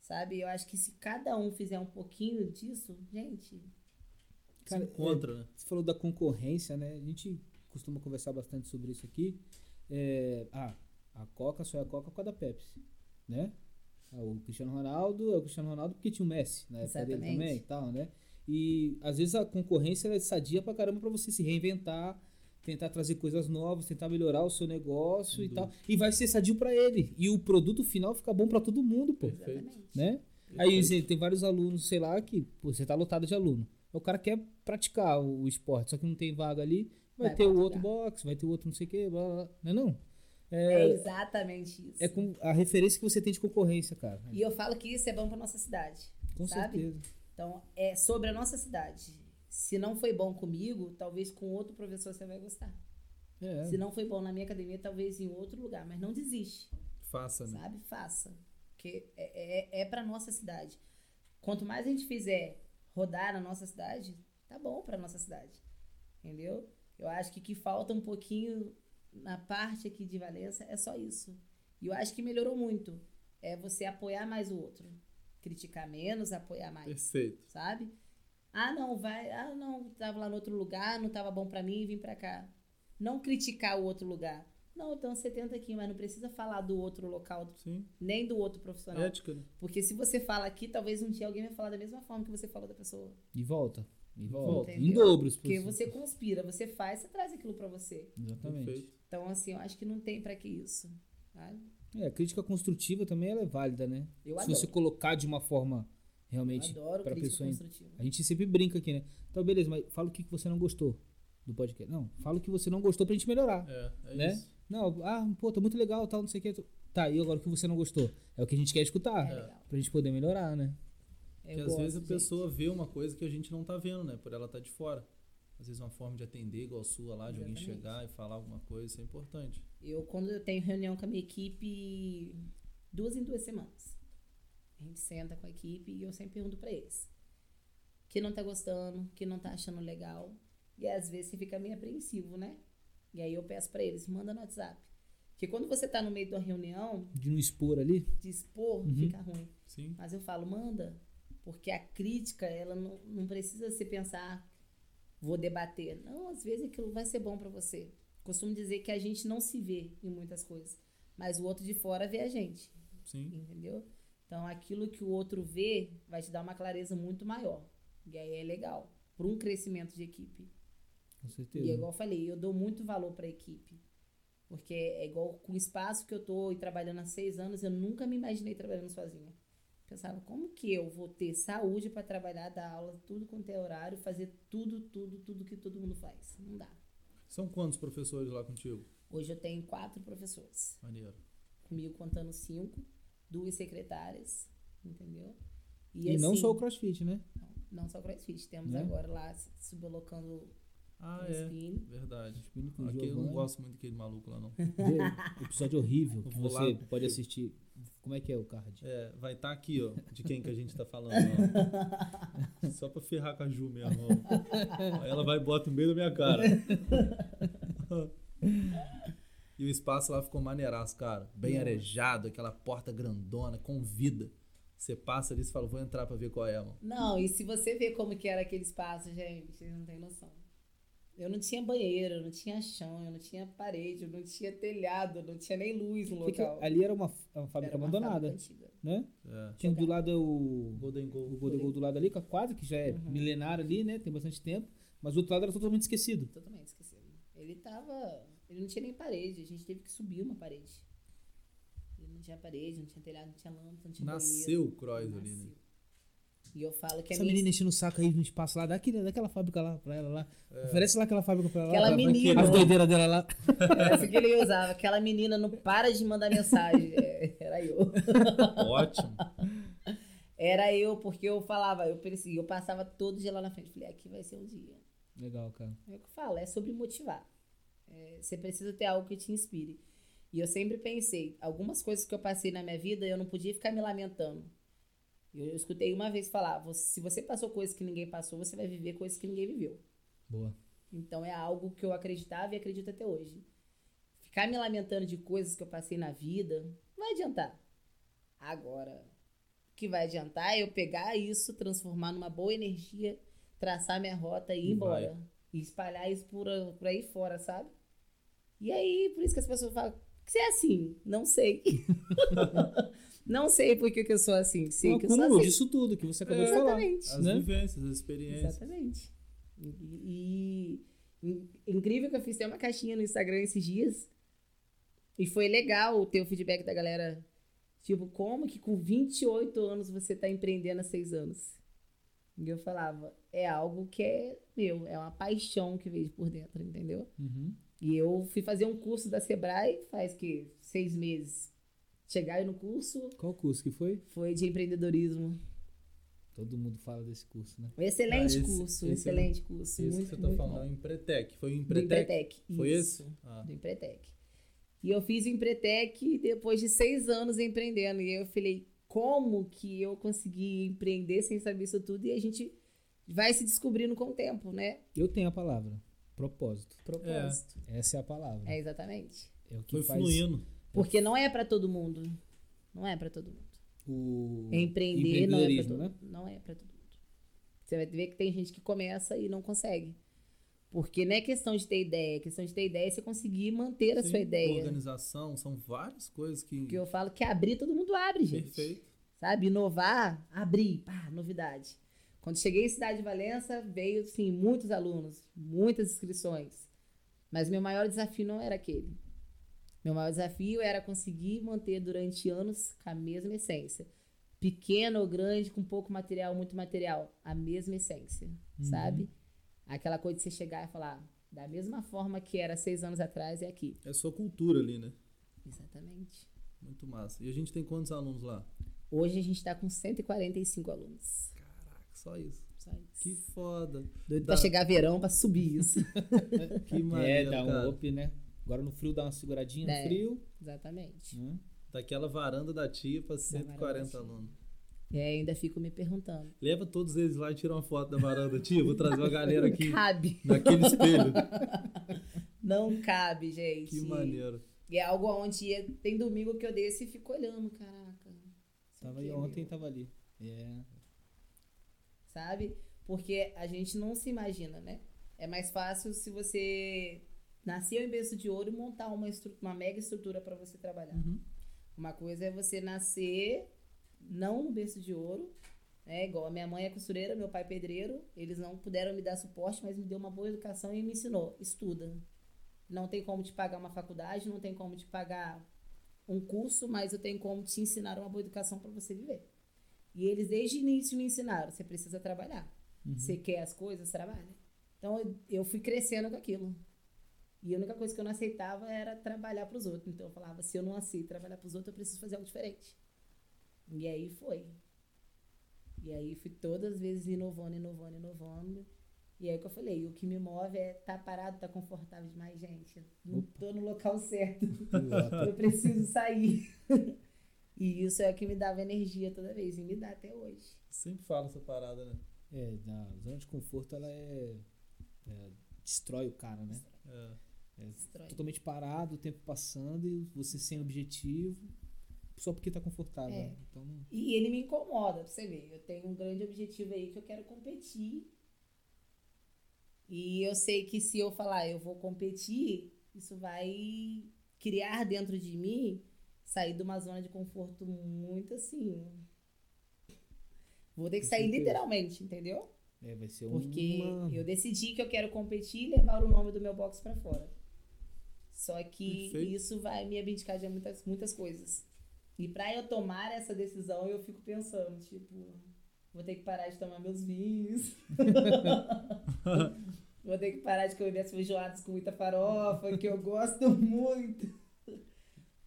Sabe? Eu acho que se cada um fizer um pouquinho disso, gente, Cara, se encontra, né? Você falou da concorrência, né? A gente costuma conversar bastante sobre isso aqui. É, ah, a Coca só é a Coca com a da Pepsi, né? Ah, o Cristiano Ronaldo é o Cristiano Ronaldo porque tinha o Messi na época dele Exatamente. também e tal, né? E às vezes a concorrência é sadia pra caramba pra você se reinventar, tentar trazer coisas novas, tentar melhorar o seu negócio Sem e tal. E vai ser sadio pra ele. E o produto final fica bom pra todo mundo, pô Perfeito. exatamente. né? Aí assim, tem vários alunos, sei lá, que pô, você tá lotado de aluno. O cara quer praticar o, esporte, só que não tem vaga ali, vai, Vai ter o outro box, vai ter o outro não sei o que, blá, blá, blá. não é não? É É, exatamente isso. é com a referência que você tem de concorrência, cara. E eu falo que isso é bom pra nossa cidade. Com sabe? certeza. Então, é sobre a nossa cidade. Se não foi bom comigo, talvez com outro professor você vai gostar. É. Se não foi bom na minha academia, talvez em outro lugar. Mas não desiste, Faça, né? sabe? Faça. Porque é, é, é pra nossa cidade. Quanto mais a gente fizer rodar na nossa cidade, tá bom pra nossa cidade. Entendeu? Eu acho que que falta um pouquinho na parte aqui de Valença é só isso. E eu acho que melhorou muito. É você apoiar mais o outro. Criticar menos, apoiar mais Perfeito. sabe? Ah, não, vai. Ah, não, tava lá no outro lugar, não tava bom pra mim, vim pra cá. Não criticar o outro lugar. Não, então você tenta aqui, mas não precisa falar do outro local, Sim. nem do outro profissional. Ética, né? Porque se você fala aqui, talvez um dia alguém vai falar da mesma forma que você falou da pessoa. E volta. E volta. Em dobros. Porque por- você conspira, você faz, você traz aquilo pra você. Exatamente. Perfeito. Então, assim, eu acho que não tem pra que isso. sabe? É, a crítica construtiva também ela é válida, né? Eu Se adoro. você colocar de uma forma realmente crítica pessoa. A gente sempre brinca aqui, né? Então, beleza, mas fala o que que você não gostou do podcast. Não, fala o que você não gostou pra gente melhorar. É, é Né? isso. Não, ah, pô, tá muito legal, tal, não sei o que. Tá, e agora o que você não gostou? É o que a gente quer escutar. É legal. Pra gente poder melhorar, né? Porque às gosto, vezes a gente. pessoa vê uma coisa que a gente não tá vendo, né? Por ela estar de fora. Às vezes uma forma de atender igual a sua lá, de alguém chegar e falar alguma coisa, isso é importante. Eu, quando eu tenho reunião com a minha equipe, duas em duas semanas. A gente senta com a equipe e eu sempre pergunto pra eles. Que não tá gostando, que não tá achando legal. E às vezes você fica meio apreensivo, né? E aí eu peço pra eles, manda no WhatsApp. Porque quando você tá no meio de uma reunião, De não expor ali. de expor, Uhum. fica ruim. Sim. Mas eu falo, manda. Porque a crítica, ela não, não precisa você pensar, vou debater. Não, às vezes aquilo vai ser bom pra você. Costumo dizer que a gente não se vê em muitas coisas, mas o outro de fora vê a gente, Sim. entendeu? Então aquilo que o outro vê vai te dar uma clareza muito maior. E aí é legal, para um crescimento de equipe. Com E é certeza. igual eu falei, eu dou muito valor para a equipe. Porque é igual com o espaço que eu tô e trabalhando há seis anos, eu nunca me imaginei trabalhando sozinha. Pensava, como que eu vou ter saúde para trabalhar, dar aula, tudo quanto é horário, fazer tudo, tudo, tudo que todo mundo faz? Não dá. São quantos professores lá contigo? Hoje eu tenho quatro professores. Maneiro. Comigo contando cinco, duas secretárias, entendeu? E, não assim, só o crossfit, né? Não só CrossFit. Temos Né? agora lá subcolocando Ah, é. spin. Verdade. Spinning com Aqui eu não gosto muito daquele maluco lá, não. Vê, Episódio horrível que você lá. pode assistir. Como é que é o card? É, vai estar aqui, ó, de quem que a gente tá falando. ó. Só pra ferrar com a Ju mesmo. ó. Aí ela vai e bota no meio da minha cara. E o espaço lá ficou maneiraço, cara. Bem arejado, aquela porta grandona, convida. Você passa ali e fala, vou entrar pra ver qual é, mano. Não, e se você ver como que era aquele espaço, gente, vocês não tem noção. Eu não tinha banheiro, eu não tinha chão, eu não tinha parede, eu não tinha telhado, eu não tinha nem luz no Porque local. ali era uma, uma fábrica Era uma abandonada, fábrica né? É. Tinha do lado o Golden Goal. o Golden Goal do lado ali, com a quadra, que já é Uhum. milenário ali, né? Tem bastante tempo. Mas o outro lado era totalmente esquecido. Totalmente esquecido. Ele tava. Ele não tinha nem parede, a gente teve que subir uma parede. Ele não tinha parede, não tinha telhado, não tinha lâmpada, não tinha Nasceu o. Cross ali, né? E eu falo que Essa menina enchendo o saco aí no espaço lá, daquele, daquela fábrica lá pra ela lá. É. Oferece lá aquela fábrica pra ela. Aquela lá, pra- menina. As doideiras dela lá. Essa que ele usava. Aquela menina não para de mandar mensagem. É, era eu. Ótimo. Era eu, porque eu falava, eu preciso, eu passava todo dia lá na frente. Falei, aqui vai ser um dia. Legal, cara. É o que eu falo, é sobre motivar. É, você precisa ter algo que te inspire. E eu sempre pensei, algumas coisas que eu passei na minha vida, eu não podia ficar me lamentando. Eu, eu escutei uma vez falar, "Você- se você passou coisas que ninguém passou, você vai viver coisas que ninguém viveu. Boa. Então é algo que eu acreditava e acredito até hoje. Ficar me lamentando de coisas que eu passei na vida, não vai adiantar. Agora, o que vai adiantar é eu pegar isso, transformar numa boa energia, traçar minha rota e ir E embora. E espalhar isso por, por aí fora, sabe? E aí, por isso que as pessoas falam, "Por que você é assim? Não sei. não sei por que, que eu sou assim. Sei que eu sou assim. disso tudo que você acabou de É, falar. Exatamente. As Né? vivências, as experiências. Exatamente. E, e- in- incrível que eu fiz até uma caixinha no Instagram esses dias. E foi legal ter o feedback da galera. Tipo, como que com 28 anos você tá empreendendo há 6 anos? E eu falava, é algo que é meu, é uma paixão que vejo por dentro, entendeu? Uhum. E eu fui fazer um curso da Sebrae faz que seis meses. Chegar no curso Qual curso que foi? foi de empreendedorismo. Todo mundo fala desse curso, né? Excelente Ah, esse- curso, esse é excelente curso. Esse muito, que você tá muito falando é bom. o Empretec. Foi o Do Empretec? Empretec. Foi isso, esse? Ah. Do Empretec. E eu fiz o Empretec depois de seis anos empreendendo. E aí eu falei, como que eu consegui empreender sem saber isso tudo? E a gente vai se descobrindo com o tempo, né? Eu tenho a palavra. Propósito. Propósito. Essa é a palavra. É, exatamente. É o que Foi faz fluindo. Porque não é pra todo mundo. Não é pra todo mundo. o Empreender não é pra empreendedorismo, todo né? mundo. Não é pra todo mundo. Você vai ver que tem gente que começa e não consegue. Porque não é questão de ter ideia, é questão de ter ideia e você conseguir manter a Sim, sua ideia. Organização, são várias coisas que. Porque eu falo que abrir, todo mundo abre, gente. Perfeito. Sabe? Inovar, abrir, pá, novidade. Quando cheguei em Cidade de Valença, veio, sim, muitos alunos, muitas inscrições. Mas meu maior desafio não era aquele. Meu maior desafio era conseguir manter durante anos com a mesma essência. Pequeno ou grande, com pouco material, muito material, a mesma essência, sabe? Aquela coisa de você chegar e falar, da mesma forma que era seis anos atrás, é aqui. É sua cultura ali, né? Exatamente. Muito massa. E a gente tem quantos alunos lá? Hoje a gente está com 145 alunos. Só isso. Só isso. Que foda. Doido Dá- pra chegar verão pra subir isso. Que É, maneiro, dá um cara. up, né? Agora no frio dá uma seguradinha É. no frio. Exatamente. Né? Daquela varanda da tia pra varanda 140 da tia. alunos. E ainda fico me perguntando. Leva todos eles lá e tira uma foto da varanda. Tia, vou trazer uma galera aqui Cabe. naquele espelho. Não cabe, gente. Que maneiro. E é algo onde ia- tem domingo que eu desço e fico olhando, caraca. Tava aí é ontem, meu. tava ali. É. Sabe? Porque a gente não se imagina, né? É mais fácil se você nasceu em berço de ouro e montar uma, uma mega estrutura para você trabalhar. Uhum. Uma coisa é você nascer não no berço de ouro, né? Igual a minha mãe é costureira, meu pai é pedreiro, eles não puderam me dar suporte, mas me deu uma boa educação e me ensinou, estuda. Não tem como te pagar uma faculdade, não tem como te pagar um curso, mas eu tenho como te ensinar uma boa educação para você viver. E eles desde o início me ensinaram, você precisa trabalhar. Você quer as coisas, trabalha. Então eu- eu fui crescendo com aquilo. E a única coisa que eu não aceitava era trabalhar para os outros. Então eu falava, se eu não aceito trabalhar para os outros, eu preciso fazer algo diferente. E aí foi. E aí fui todas as vezes inovando, inovando, inovando. E aí que eu falei, o que me move é estar tá parado, tá confortável demais, gente. Eu Não Opa. tô no local certo. Eu preciso sair. e isso é o que me dava energia toda vez. E me dá até hoje. Sempre falo essa parada, né? É, na zona de conforto ela é, é, destrói o cara, né? É. É Destrói. totalmente parado, o tempo passando e você sem objetivo, só porque tá confortável. É. Então, não- E ele me incomoda, pra você ver. Eu tenho um grande objetivo aí que eu quero competir. E eu sei que se eu falar eu vou competir, isso vai criar dentro de mim sair de uma zona de conforto muito assim. Vou ter que sair literalmente, entendeu? é, vai ser Porque uma... eu decidi que eu quero competir e levar o nome do meu box pra fora. Só que Perfeito. isso vai me abdicar de muitas, muitas coisas. E pra eu tomar essa decisão, eu fico pensando, tipo, vou ter que parar de tomar meus vinhos. vou ter que parar de comer minhas feijoadas com muita farofa, que eu gosto muito.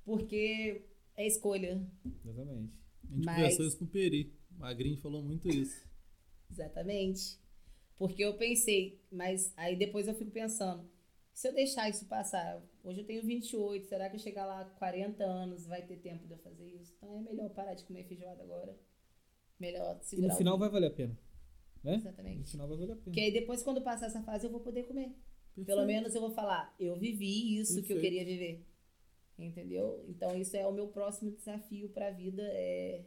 Porque é escolha. Exatamente. A gente Mas- conversou isso com o Peri. Magrinho falou muito isso. Exatamente. Porque eu pensei, mas aí depois eu fico pensando, se eu deixar isso passar, hoje eu tenho 28, será que eu chegar lá com 40 anos vai ter tempo de eu fazer isso? Então é melhor parar de comer feijoada agora. Melhor E segurar no final vai valer a pena. Né? No Exatamente. final vai valer a pena. Porque aí depois, quando passar essa fase, eu vou poder comer. Pelo Perfeito. menos eu vou falar, eu vivi isso que eu Perfeito. queria viver. Entendeu? Então isso é o meu próximo desafio para a vida é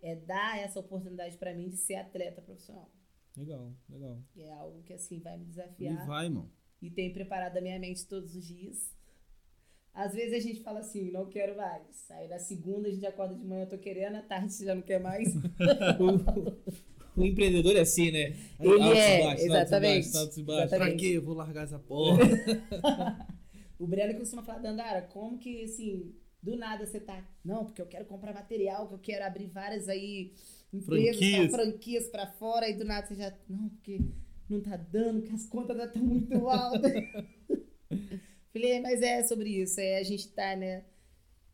é dar essa oportunidade para mim de ser atleta profissional. Legal, legal. É algo que assim vai me E desafiar vai, irmão. e tenho preparado a minha mente todos os dias. Às vezes a gente fala assim, não quero mais. Aí na segunda a gente acorda de manhã, eu tô querendo, à tarde você já não quer mais. o, o empreendedor é assim, né? Ele Altos e é, baixos, altos e exatamente. baixos, altos e baixos. Exatamente. Pra quê? Eu vou largar essa porra. O Breno costuma falar, Dandara, como que assim, do nada você tá. Não, porque eu quero comprar material, que eu quero abrir várias aí empresas, Franquias. pra- franquias pra fora, e do nada você já. Não, porque não tá dando, que as contas já estão muito altas. Falei, mas é sobre isso. É a gente tá, né?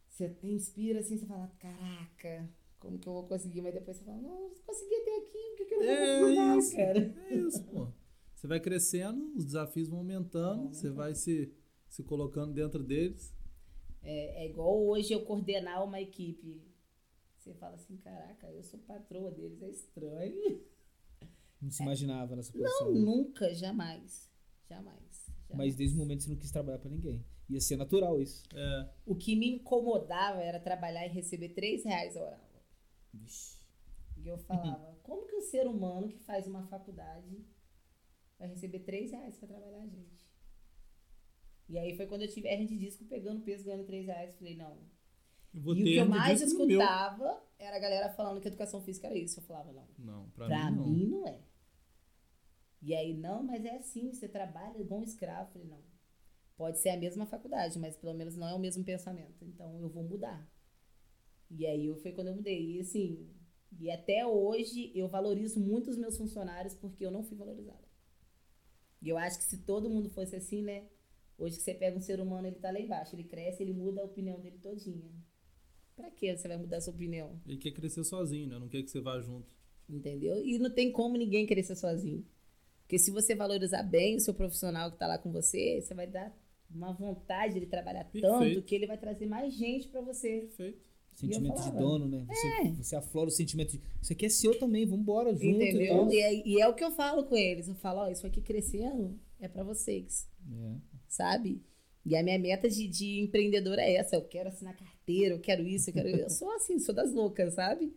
Você inspira assim, você fala, caraca, como que eu vou conseguir? Mas depois você fala, não, consegui até aqui, por que, que eu não vou É mais, cara? é isso, pô. Você vai crescendo, os desafios vão aumentando, você vai se, se colocando dentro deles. É, é igual hoje eu coordenar uma equipe. Você fala assim, caraca, eu sou patroa deles, é estranho. Não se imaginava nessa Não, posição. nunca, jamais. Jamais. jamais. Mas desde o momento você não quis trabalhar pra ninguém. Ia ser natural isso. É, O que me incomodava era trabalhar e receber 3 reais a hora. Vixe. E eu falava, como que um ser humano que faz uma faculdade vai receber 3 reais pra trabalhar, gente? E aí foi quando eu tive hernia de disco pegando peso, ganhando 3 reais. Falei, não. e o que eu mais escutava era a galera falando que educação física era isso. Eu falava, não. Não, pra, Pra, mim não. mim, não é. E aí, não, mas é assim, você trabalha igual um escravo. Eu falei, não. Pode ser a mesma faculdade, mas pelo menos não é o mesmo pensamento. Então eu vou mudar. E aí foi quando eu mudei. E assim, e até hoje eu valorizo muito os meus funcionários porque eu não fui valorizada. E eu acho que se todo mundo fosse assim, né? Hoje que você pega um ser humano, ele tá lá embaixo, ele cresce, ele muda a opinião dele todinha. Pra que você vai mudar a sua opinião? Ele quer crescer sozinho, né? Não quer que você vá junto. Entendeu? E não tem como ninguém crescer sozinho. Porque se você valorizar bem o seu profissional que está lá com você, você vai dar uma vontade de ele trabalhar tanto Perfeito. que ele vai trazer mais gente para você. Perfeito. Sentimento de dono, né? Você, você aflora o sentimento de. Isso aqui é seu também, vambora junto. e Entendeu? tal. E é, e é o que eu falo com eles. Eu falo, ó, isso aqui crescendo é para vocês, É. sabe? E a minha meta de, de empreendedora é essa. Eu quero assinar carteira, eu quero isso, eu quero. Eu sou assim, sou das loucas, sabe?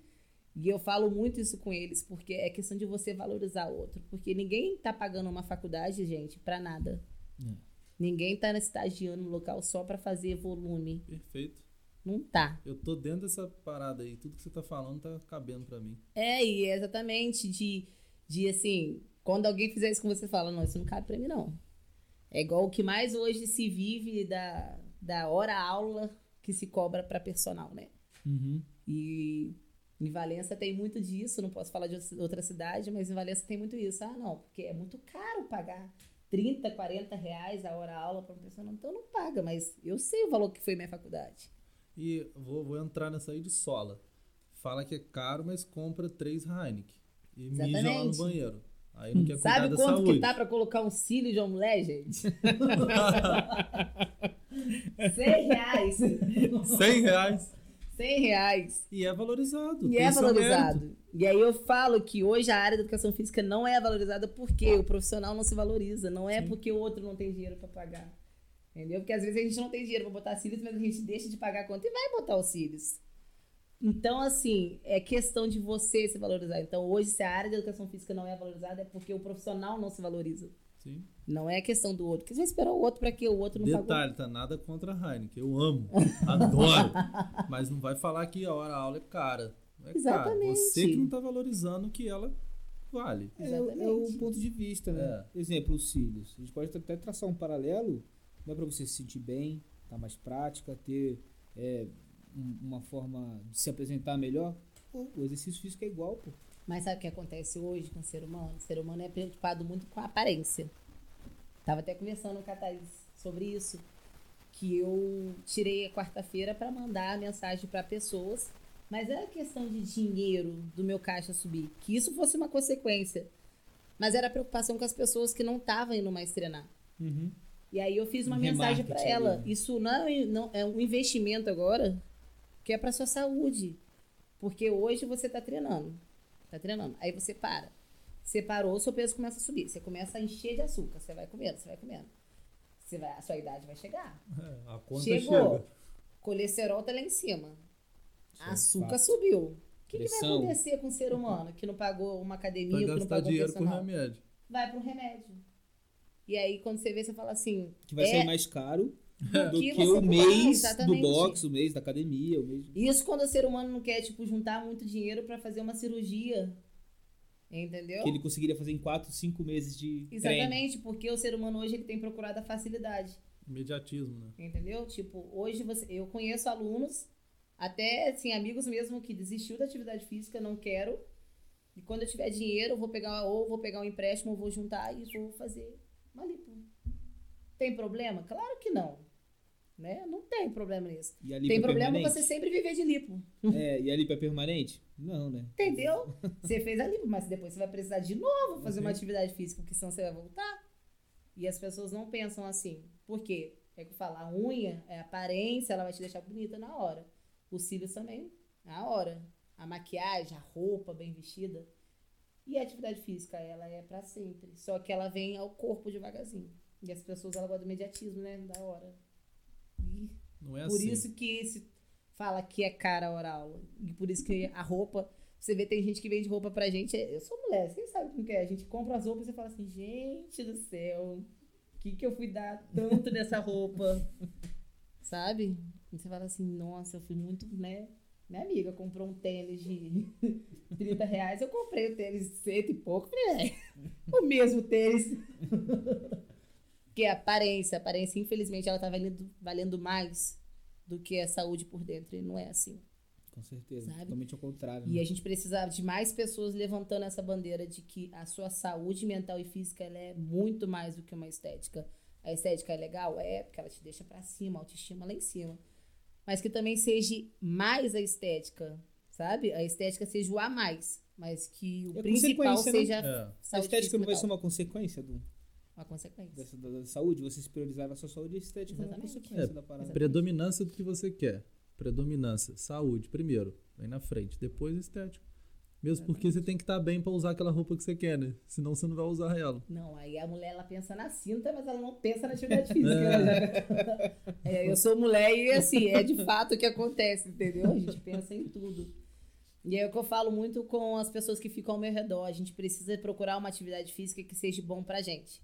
E eu falo muito isso com eles, porque é questão de você valorizar o outro. Porque ninguém tá pagando uma faculdade, gente, pra nada. É. Ninguém tá estagiando no local só pra fazer volume. Perfeito. Não tá. Eu tô dentro dessa parada aí. Tudo que você tá falando tá cabendo pra mim. É, e é exatamente de, de assim, quando alguém fizer isso com você, fala, não, isso não cabe pra mim, não. É igual o que mais hoje se vive da, da hora-aula que se cobra pra personal, né? Uhum. E em Valença tem muito disso, não posso falar de outra cidade, mas em Valença tem muito isso. Ah, não, porque é muito caro pagar 30, 40 reais a hora-aula para um personal. Então não paga, mas eu sei o valor que foi minha faculdade. E vou, vou entrar nessa aí de sola. Fala que é caro, mas compra três Heineken. E mija lá no Exatamente. banheiro. Aí não quer cuidar Sabe da quanto saúde. que tá para colocar um cílio de mulher, gente? 100 reais. 100 reais. 100 reais. E é valorizado. E é valorizado. mérito. E aí eu falo que hoje a área da educação física não é valorizada porque o profissional não se valoriza. Não é porque o outro não tem dinheiro para pagar. Entendeu? Porque às vezes a gente não tem dinheiro para botar cílios, mas a gente deixa de pagar a conta e vai botar os cílios. Então, assim, é questão de você se valorizar. Então, hoje, se a área da educação física não é valorizada, é porque o profissional não se valoriza. Sim. Não é questão do outro. Porque você vai esperar o outro para que o outro não pagou. Detalhe, tá nada contra a Heineken. Eu amo. Adoro. Mas não vai falar que a hora aula é cara. Não é cara. Exatamente. Você que não tá valorizando o que ela vale. É, o- é o Exatamente. ponto de vista, né? Exemplo, os cílios. A gente pode até traçar um paralelo, não é para você se sentir bem, estar mais prática, ter é, uma forma de se apresentar melhor. Pô, o exercício físico é igual, pô. Mas sabe o que acontece hoje com o ser humano? O ser humano é preocupado muito com a aparência. Tava até conversando com a Thaís sobre isso. Que eu tirei a quarta-feira para mandar a mensagem para pessoas. Mas era questão de dinheiro do meu caixa subir. Que isso fosse uma consequência. Mas era preocupação com as pessoas que não estavam indo mais treinar. Uhum. E aí eu fiz uma Um mensagem para ela. né? Isso não, é- não é um investimento agora que é para sua saúde. Porque hoje você tá treinando. Tá treinando. Aí você para. Você parou, o seu peso começa a subir. Você começa a encher de açúcar. Você vai comendo, você vai comendo. Você vai, a sua idade vai chegar. É, a conta Chegou. chega. Colesterol tá lá em cima. Isso é açúcar fato. subiu. O que, que vai acontecer com o ser humano que não pagou uma academia, Vai que não pagou um dinheiro com personal? remédio. Vai pro remédio. E aí, quando você vê, você fala assim. Que vai é, sair mais caro do que que, o mês do box, o mês da academia, o mês. Isso quando o ser humano não quer, tipo, juntar muito dinheiro pra fazer uma cirurgia. Entendeu? Que ele conseguiria fazer em 4, 5 meses de treino. Exatamente, porque o ser humano hoje ele tem procurado a facilidade. Imediatismo, né? Entendeu? Tipo, hoje você, eu conheço alunos, até assim, amigos mesmo que desistiu da atividade física, não quero. E quando eu tiver dinheiro, eu vou pegar ou vou pegar um empréstimo, ou vou juntar e vou fazer uma lipo. Tem problema? Claro que não. Né? Não tem problema nisso. Tem é problema permanente? você sempre viver de lipo. É, e a lipo é permanente? Não, né? Entendeu? Você fez a lipo, mas depois você vai precisar de novo fazer uma Uhum. atividade física, porque senão você vai voltar. E as pessoas não pensam assim. Por quê? É que eu falo, a unha é a aparência, ela vai te deixar bonita na hora. Os cílios também, na hora. A maquiagem, a roupa bem vestida. E a atividade física, ela é pra sempre. Só que ela vem ao corpo devagarzinho. E as pessoas, elas gostam do imediatismo, né? Da hora. Não é por assim. isso que se fala que é cara a oral. E por isso que a roupa. Você vê, tem gente que vende roupa pra gente. Eu sou mulher, vocês sabem como que é. A gente compra as roupas e fala assim, gente do céu, o que, que eu fui dar tanto nessa roupa? Sabe? E você fala assim, nossa, eu fui muito, né? Minha amiga comprou um tênis de 30 reais, eu comprei o tênis de cento e pouco. Falei, é, o mesmo tênis. Porque a aparência, a aparência, infelizmente, ela tá valendo, valendo mais do que a saúde por dentro. E não é assim. Com certeza. Sabe? Totalmente ao contrário. E né? a gente precisa de mais pessoas levantando essa bandeira de que a sua saúde mental e física ela é muito mais do que uma estética. A estética é legal? É, porque ela te deixa pra cima, a autoestima lá em cima. Mas que também seja mais a estética, sabe? A estética seja o a mais. Mas que o É principal né? seja É. A saúde estética não vai ser uma consequência do, uma consequência. dessa, da, da saúde? Você se priorizar na sua saúde, a estética é uma Exatamente. consequência É, da parada. Predominância do que você quer. Predominância. Saúde, primeiro. Vem na frente. Depois estética. Mesmo porque você tem que estar bem pra usar aquela roupa que você quer, né? Senão você não vai usar ela. Não, aí a mulher ela pensa na cinta, mas ela não pensa na atividade física. né? É, eu sou mulher e assim, é de fato o que acontece, entendeu? A gente pensa em tudo. E é o que eu falo muito com as pessoas que ficam ao meu redor. A gente precisa procurar uma atividade física que seja bom pra gente.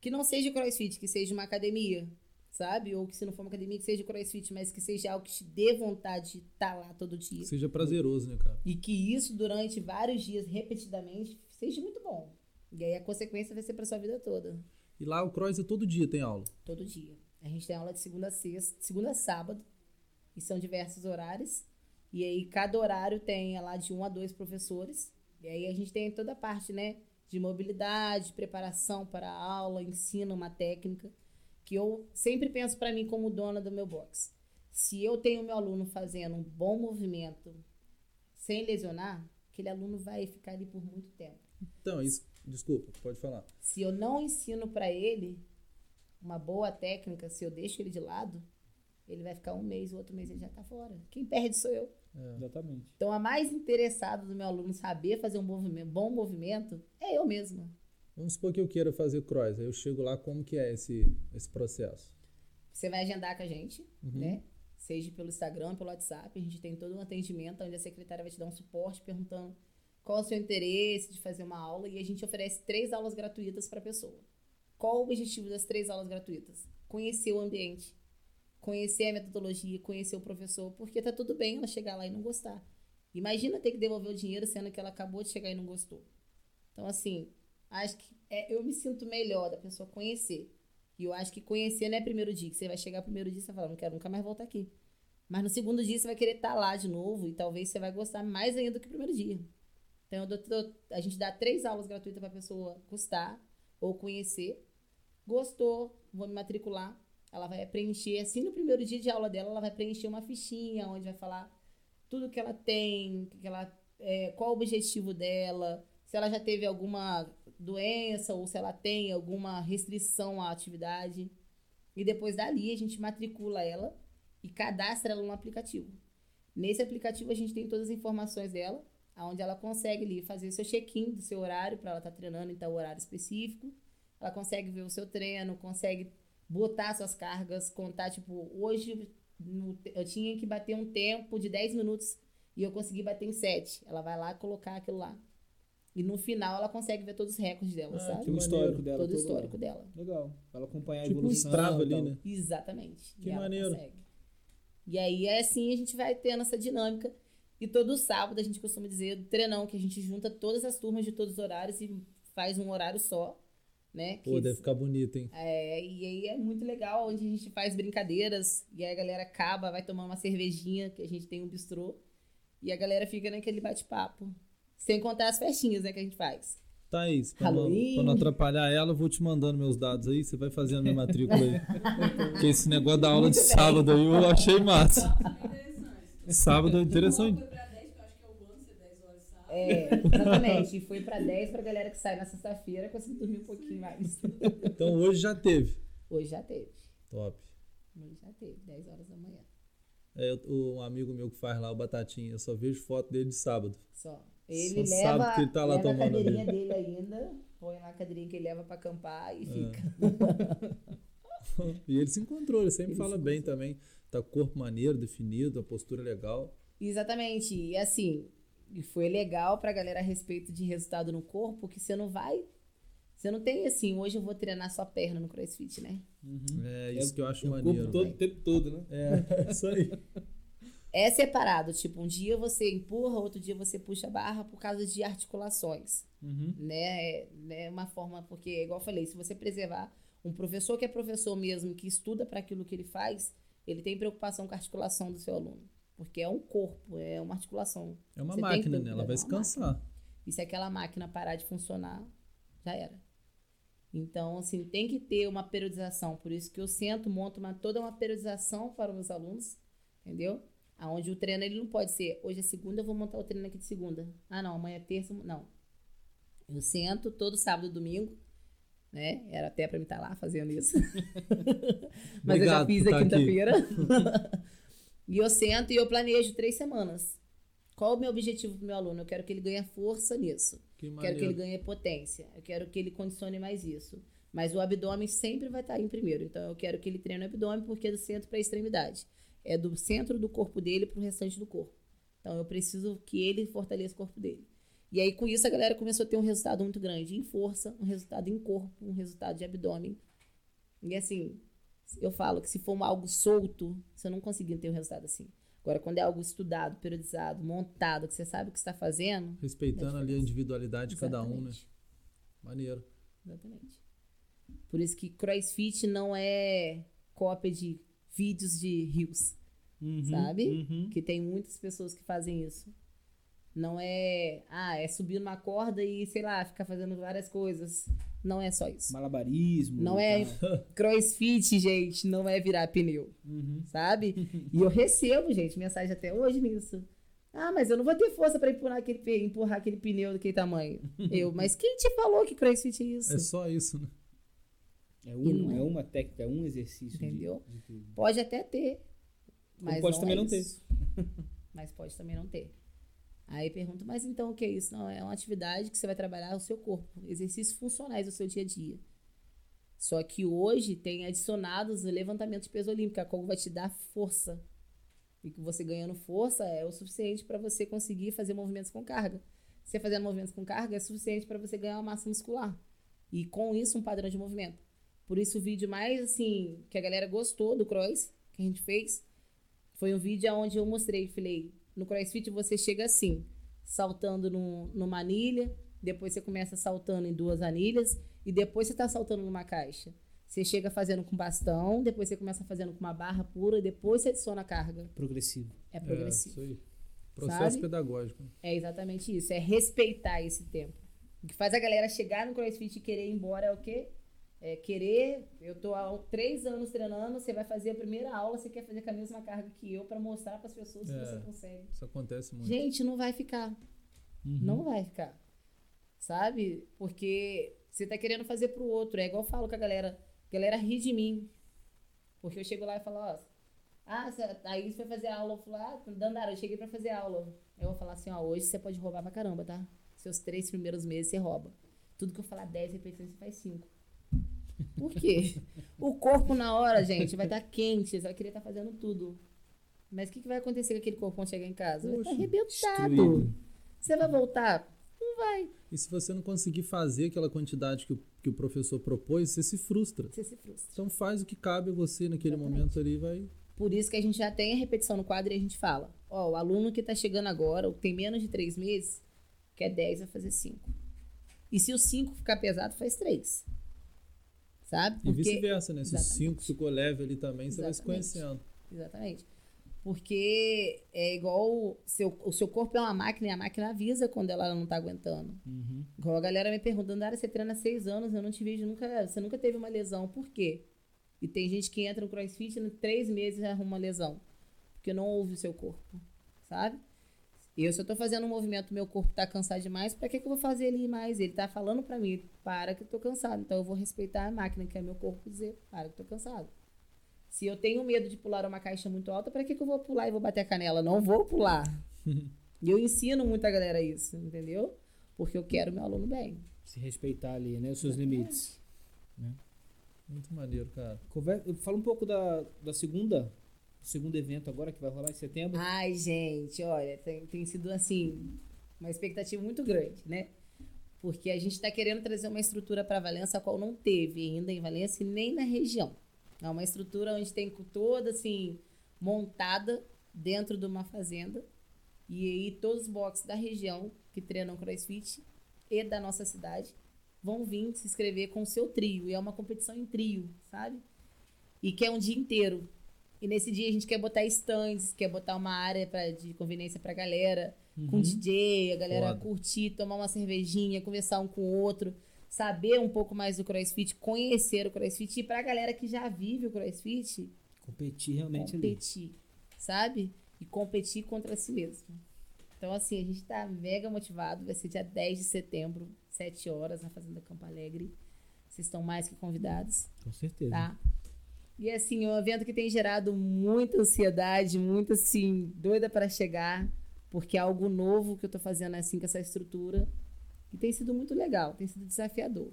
Que não seja crossfit, que seja uma academia, sabe? Ou que se não for uma academia, que seja crossfit, mas que seja algo que te dê vontade de estar lá todo dia. Que seja prazeroso, né, cara? E que isso durante vários dias, repetidamente, seja muito bom. E aí a consequência vai ser pra sua vida toda. E lá o Cross é todo dia tem aula. Todo dia. A gente tem aula de segunda a sexta, segunda a sábado. E são diversos horários. E aí cada horário tem lá de um a dois professores. E aí a gente tem toda a parte, né? De mobilidade, preparação para a aula, ensino uma técnica. Que eu sempre penso para mim como dona do meu box. Se eu tenho meu aluno fazendo um bom movimento sem lesionar, aquele aluno vai ficar ali por muito tempo. Então, isso. Desculpa, pode falar. Se eu não ensino para ele uma boa técnica, se eu deixo ele de lado, ele vai ficar um mês, o outro mês ele já tá fora. Quem perde sou eu. É. Exatamente. Então, a mais interessada do meu aluno saber fazer um movimento, bom movimento é eu mesma. Vamos supor que eu queira fazer cross. Aí eu chego lá, como que é esse, esse processo? Você vai agendar com a gente, Uhum. né? Seja pelo Instagram, pelo WhatsApp. A gente tem todo um atendimento onde a secretária vai te dar um suporte perguntando qual é o seu interesse de fazer uma aula. E a gente oferece três aulas gratuitas para a pessoa. Qual o objetivo das três aulas gratuitas? Conhecer o ambiente, conhecer a metodologia, conhecer o professor, porque tá tudo bem ela chegar lá e não gostar. Imagina ter que devolver o dinheiro sendo que ela acabou de chegar e não gostou. Então, assim, acho que é, eu me sinto melhor da pessoa conhecer. E eu acho que conhecer não é primeiro dia, que você vai chegar primeiro dia e você vai falar, não quero nunca mais voltar aqui. Mas no segundo dia você vai querer estar lá de novo e talvez você vai gostar mais ainda do que o primeiro dia. Então eu dou- a gente dá três aulas gratuitas para a pessoa gostar ou conhecer. Gostou, vou me matricular. Ela vai preencher, assim no primeiro dia de aula dela, ela vai preencher uma fichinha onde vai falar tudo que ela tem, que ela, é, qual o objetivo dela, se ela já teve alguma doença ou se ela tem alguma restrição à atividade. E depois dali a gente matricula ela e cadastra ela no aplicativo. Nesse aplicativo a gente tem todas as informações dela, onde ela consegue ali fazer seu check-in do seu horário para ela estar treinando em tal horário específico. Ela consegue ver o seu treino, consegue botar suas cargas, contar tipo, hoje no- eu tinha que bater um tempo de 10 minutos e eu consegui bater em 7. Ela vai lá colocar aquilo lá. E no final ela consegue ver todos os recordes dela, Ah, sabe? Tem maneiro. histórico dela. Todo o histórico lá. dela. Legal. Pra ela acompanhar a Tipo um evolução. Strava e ali, né? Exatamente. Que E maneiro. consegue. E aí, é assim, a gente vai tendo essa dinâmica. E todo sábado, a gente costuma dizer, do treinão, que a gente junta todas as turmas de todos os horários e faz um horário só, né? Pô, Que- deve ficar bonito, hein? é, e aí é muito legal, onde a gente faz brincadeiras, e aí a galera acaba, vai tomar uma cervejinha, que a gente tem um bistrô, e a galera fica naquele bate-papo. Sem contar as festinhas, né, que a gente faz. Thaís, pra não, pra não atrapalhar ela, eu vou te mandando meus dados aí, você vai fazendo minha matrícula aí. Porque esse negócio da aula de Muito bem. sábado aí eu achei massa. Interessante. Sábado é interessante. É, exatamente. E foi pra 10 pra galera que sai na sexta-feira conseguir dormir um pouquinho mais. Então hoje já teve. Hoje já teve. Top. Hoje já teve, 10 horas da manhã. É, eu- um amigo meu que faz lá o Batatinha, eu só vejo foto dele de sábado. Só. Ele Só leva, que ele tá lá leva a cadeirinha ali. dele ainda, põe lá a cadeirinha que ele leva pra acampar É. e fica. E ele se encontrou, ele sempre Ele fala se bem também. Tá corpo maneiro, definido, a postura legal. Exatamente. E assim, e foi legal pra galera a respeito de resultado no corpo, que você não vai. Você não tem assim, hoje eu vou treinar só perna no crossfit, né? É isso que eu acho é o maneiro. corpo todo, o tempo todo, né? É, isso aí. É separado, tipo, um dia você empurra, outro dia você puxa a barra por causa de articulações. Uhum. né? É né, uma forma, porque, igual eu falei, se você preservar um professor que é professor mesmo, que estuda para aquilo que ele faz, ele tem preocupação com a articulação do seu aluno. Porque é um corpo, é uma articulação. É uma Você máquina, né? Ela é vai se cansar. E se aquela máquina parar de funcionar, já era. Então, assim, tem que ter uma periodização. Por isso que eu sento, monto uma, toda uma periodização para os meus alunos, entendeu? Aonde o treino ele não pode ser, hoje é segunda, eu vou montar o treino aqui de segunda. Ah, não, amanhã é terça, não. Eu sento todo sábado e domingo, né? Era até para mim estar lá fazendo isso. Mas eu já Obrigado fiz a quinta-feira. e eu sento e eu planejo três semanas. Qual o meu objetivo pro meu aluno? Eu quero que ele ganhe força nisso. Que Eu quero que ele ganhe potência. Eu quero que ele condicione mais isso. Mas o abdômen sempre vai estar em primeiro. Então eu quero que ele treine o abdômen porque é do centro para a extremidade. É do centro do corpo dele para o restante do corpo. Então eu preciso que ele fortaleça o corpo dele. E aí com isso a galera começou a ter um resultado muito grande em força, um resultado em corpo, um resultado de abdômen. E assim, eu falo que se for algo solto, você não conseguir ter um resultado assim. Agora, quando é algo estudado, periodizado, montado, que você sabe o que está fazendo, Respeitando ali a individualidade de cada um, né? Maneiro. Exatamente. Por isso que CrossFit não é cópia de vídeos de rios, Uhum, sabe? uhum. Que tem muitas pessoas que fazem isso. Não é, ah, é subir numa corda e, sei lá, ficar fazendo várias coisas. Não é só isso. Malabarismo. Não é tal. crossfit, gente, não é virar pneu, Uhum. sabe? E eu recebo, gente, mensagem até hoje nisso. Ah, mas eu não vou ter força pra empurrar aquele, empurrar aquele pneu daquele tamanho. Eu, mas quem te falou que crossfit é isso? É só isso, né? É, um, é. é uma técnica, é um exercício. de- Entendeu? de tudo. Pode até ter. Mas pode não também é não ter. mas pode também não ter. Aí pergunto, mas então o que é isso? Não, é uma atividade que você vai trabalhar o seu corpo, exercícios funcionais do seu dia a dia. Só que hoje tem adicionados o levantamento de peso olímpico, a qual vai te dar força. E que você ganhando força é o suficiente para você conseguir fazer movimentos com carga. Você fazendo movimentos com carga é suficiente para você ganhar uma massa muscular. E com isso um padrão de movimento. Por isso o vídeo mais assim que a galera gostou do cross que a gente fez foi um vídeo onde eu mostrei, falei, no CrossFit você chega assim, saltando no, numa anilha, depois você começa saltando em duas anilhas e depois você tá saltando numa caixa. Você chega fazendo com bastão, depois você começa fazendo com uma barra pura, depois você adiciona a carga. Progressivo. É É, progressivo. isso aí. Processo Sabe? pedagógico. É exatamente isso, é respeitar esse tempo. O que faz a galera chegar no CrossFit e querer ir embora é o quê? É querer, eu tô há três anos treinando, você vai fazer a primeira aula, você quer fazer com a mesma carga que eu para mostrar para as pessoas que É. você consegue. Isso acontece muito. Gente, não vai ficar. Uhum. Não vai ficar. Sabe? Porque você tá querendo fazer pro outro. É igual eu falo com a galera. A galera ri de mim. Porque eu chego lá e falo, ó. Ah, aí você foi fazer aula. Eu falo, ah, Dandara, eu cheguei pra fazer aula. Eu vou falar assim, ó, hoje você pode roubar pra caramba, tá? Seus três primeiros meses você rouba. Tudo que eu falar 10 repetições, você faz 5. Por quê? o corpo na hora, gente, vai estar quente, você vai querer estar fazendo tudo. Mas o que, que vai acontecer com aquele corpo quando chegar em casa? Vai estar Poxa, arrebentado. destruído. Você vai voltar? Não vai. E se você não conseguir fazer aquela quantidade que o, que o professor propôs, você se frustra. Você se frustra. Então faz o que cabe a você naquele Exatamente. momento ali e vai. Por isso que a gente já tem a repetição no quadro e a gente fala: ó, o aluno que tá chegando agora, ou que tem menos de três meses, quer 10, vai fazer 5. E se o 5 ficar pesado, faz 3. Sabe? E vice-versa, né? Se o Exatamente. 5 ficou leve ali também, você vai se conhecendo. Exatamente. Porque é igual o seu, o seu corpo é uma máquina e a máquina avisa quando ela não tá aguentando. Uhum. Igual a galera me perguntando, Dara, você treina há seis anos, eu não te vejo nunca. Você nunca teve uma lesão, por quê? E tem gente que entra no crossfit e em três meses arruma uma lesão. Porque não ouve o seu corpo, sabe? Eu, se eu tô fazendo um movimento, meu corpo tá cansado demais, pra que, que eu vou fazer ele mais? Ele tá falando pra mim, para que eu tô cansado. Então eu vou respeitar a máquina, que é meu corpo, dizer, para que eu tô cansado. Se eu tenho medo de pular uma caixa muito alta, pra que, que eu vou pular e vou bater a canela? Não vou pular. e eu ensino muito a galera isso, entendeu? Porque eu quero meu aluno bem. Se respeitar ali, né? Os seus limites. Muito maneiro, cara. Conver... Fala um pouco da, da segunda, segundo evento agora que vai rolar em setembro. Ai, gente, olha, tem, tem sido assim, uma expectativa muito grande, né? Porque a gente está querendo trazer uma estrutura para Valença, a qual não teve ainda em Valença e nem na região. É uma estrutura onde tem toda assim, montada dentro de uma fazenda. E aí todos os boxes da região que treinam crossfit e da nossa cidade vão vir se inscrever com o seu trio. E é uma competição em trio, sabe? E que é um dia inteiro. E nesse dia a gente quer botar stands, quer botar uma área pra, de conveniência pra galera, com DJ, a galera Foda. curtir, tomar uma cervejinha, conversar um com o outro, saber um pouco mais do CrossFit, conhecer o CrossFit. E pra galera que já vive o CrossFit, Competir realmente ali. competir, sabe? E competir contra si mesmo. Então, assim, a gente tá mega motivado. Vai ser dia 10 de setembro, 7 horas, na Fazenda Campo Alegre. Vocês estão mais que convidados, Com certeza. tá? E, assim, é um evento que tem gerado muita ansiedade, muito, assim, doida para chegar, porque é algo novo que eu tô fazendo, assim, com essa estrutura. E tem sido muito legal, tem sido desafiador.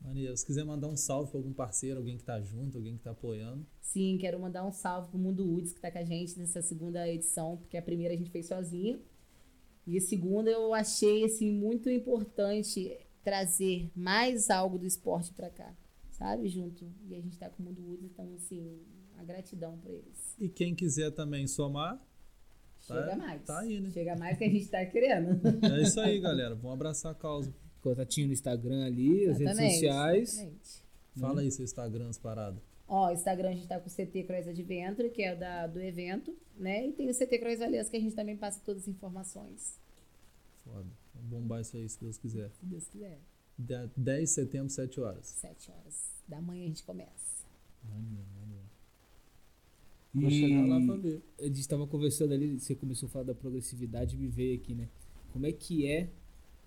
Maneiro. Se quiser mandar um salve pra algum parceiro, alguém que tá junto, alguém que tá apoiando. Sim, quero mandar um salve pro Mundo Woods que tá com a gente nessa segunda edição, porque a primeira a gente fez sozinha. E a segunda eu achei assim muito importante trazer mais algo do esporte pra cá, sabe, junto. E a gente tá com o Mundo Woods, então assim, a gratidão pra eles. E quem quiser também somar, Tá- Chega mais. tá aí, né? Chega mais que a gente tá querendo. é isso aí, galera. Vamos abraçar a causa. Contatinho no Instagram ali, as redes sociais. exatamente. Fala aí seu Instagram, as paradas. Ó, Instagram a gente tá com o CT Cross Adventure, que é o da, do evento, né? E tem o CT Cross Valença, que a gente também passa todas as informações, Foda. Vamos bombar isso aí, se Deus quiser. se Deus quiser. Dia 10 de setembro, 7 horas. Sete horas da manhã a gente começa. Maneiro, maneiro. E Vou chegar lá pra ver. a gente estava conversando ali, você começou a falar da progressividade e me veio aqui, né? Como é que é,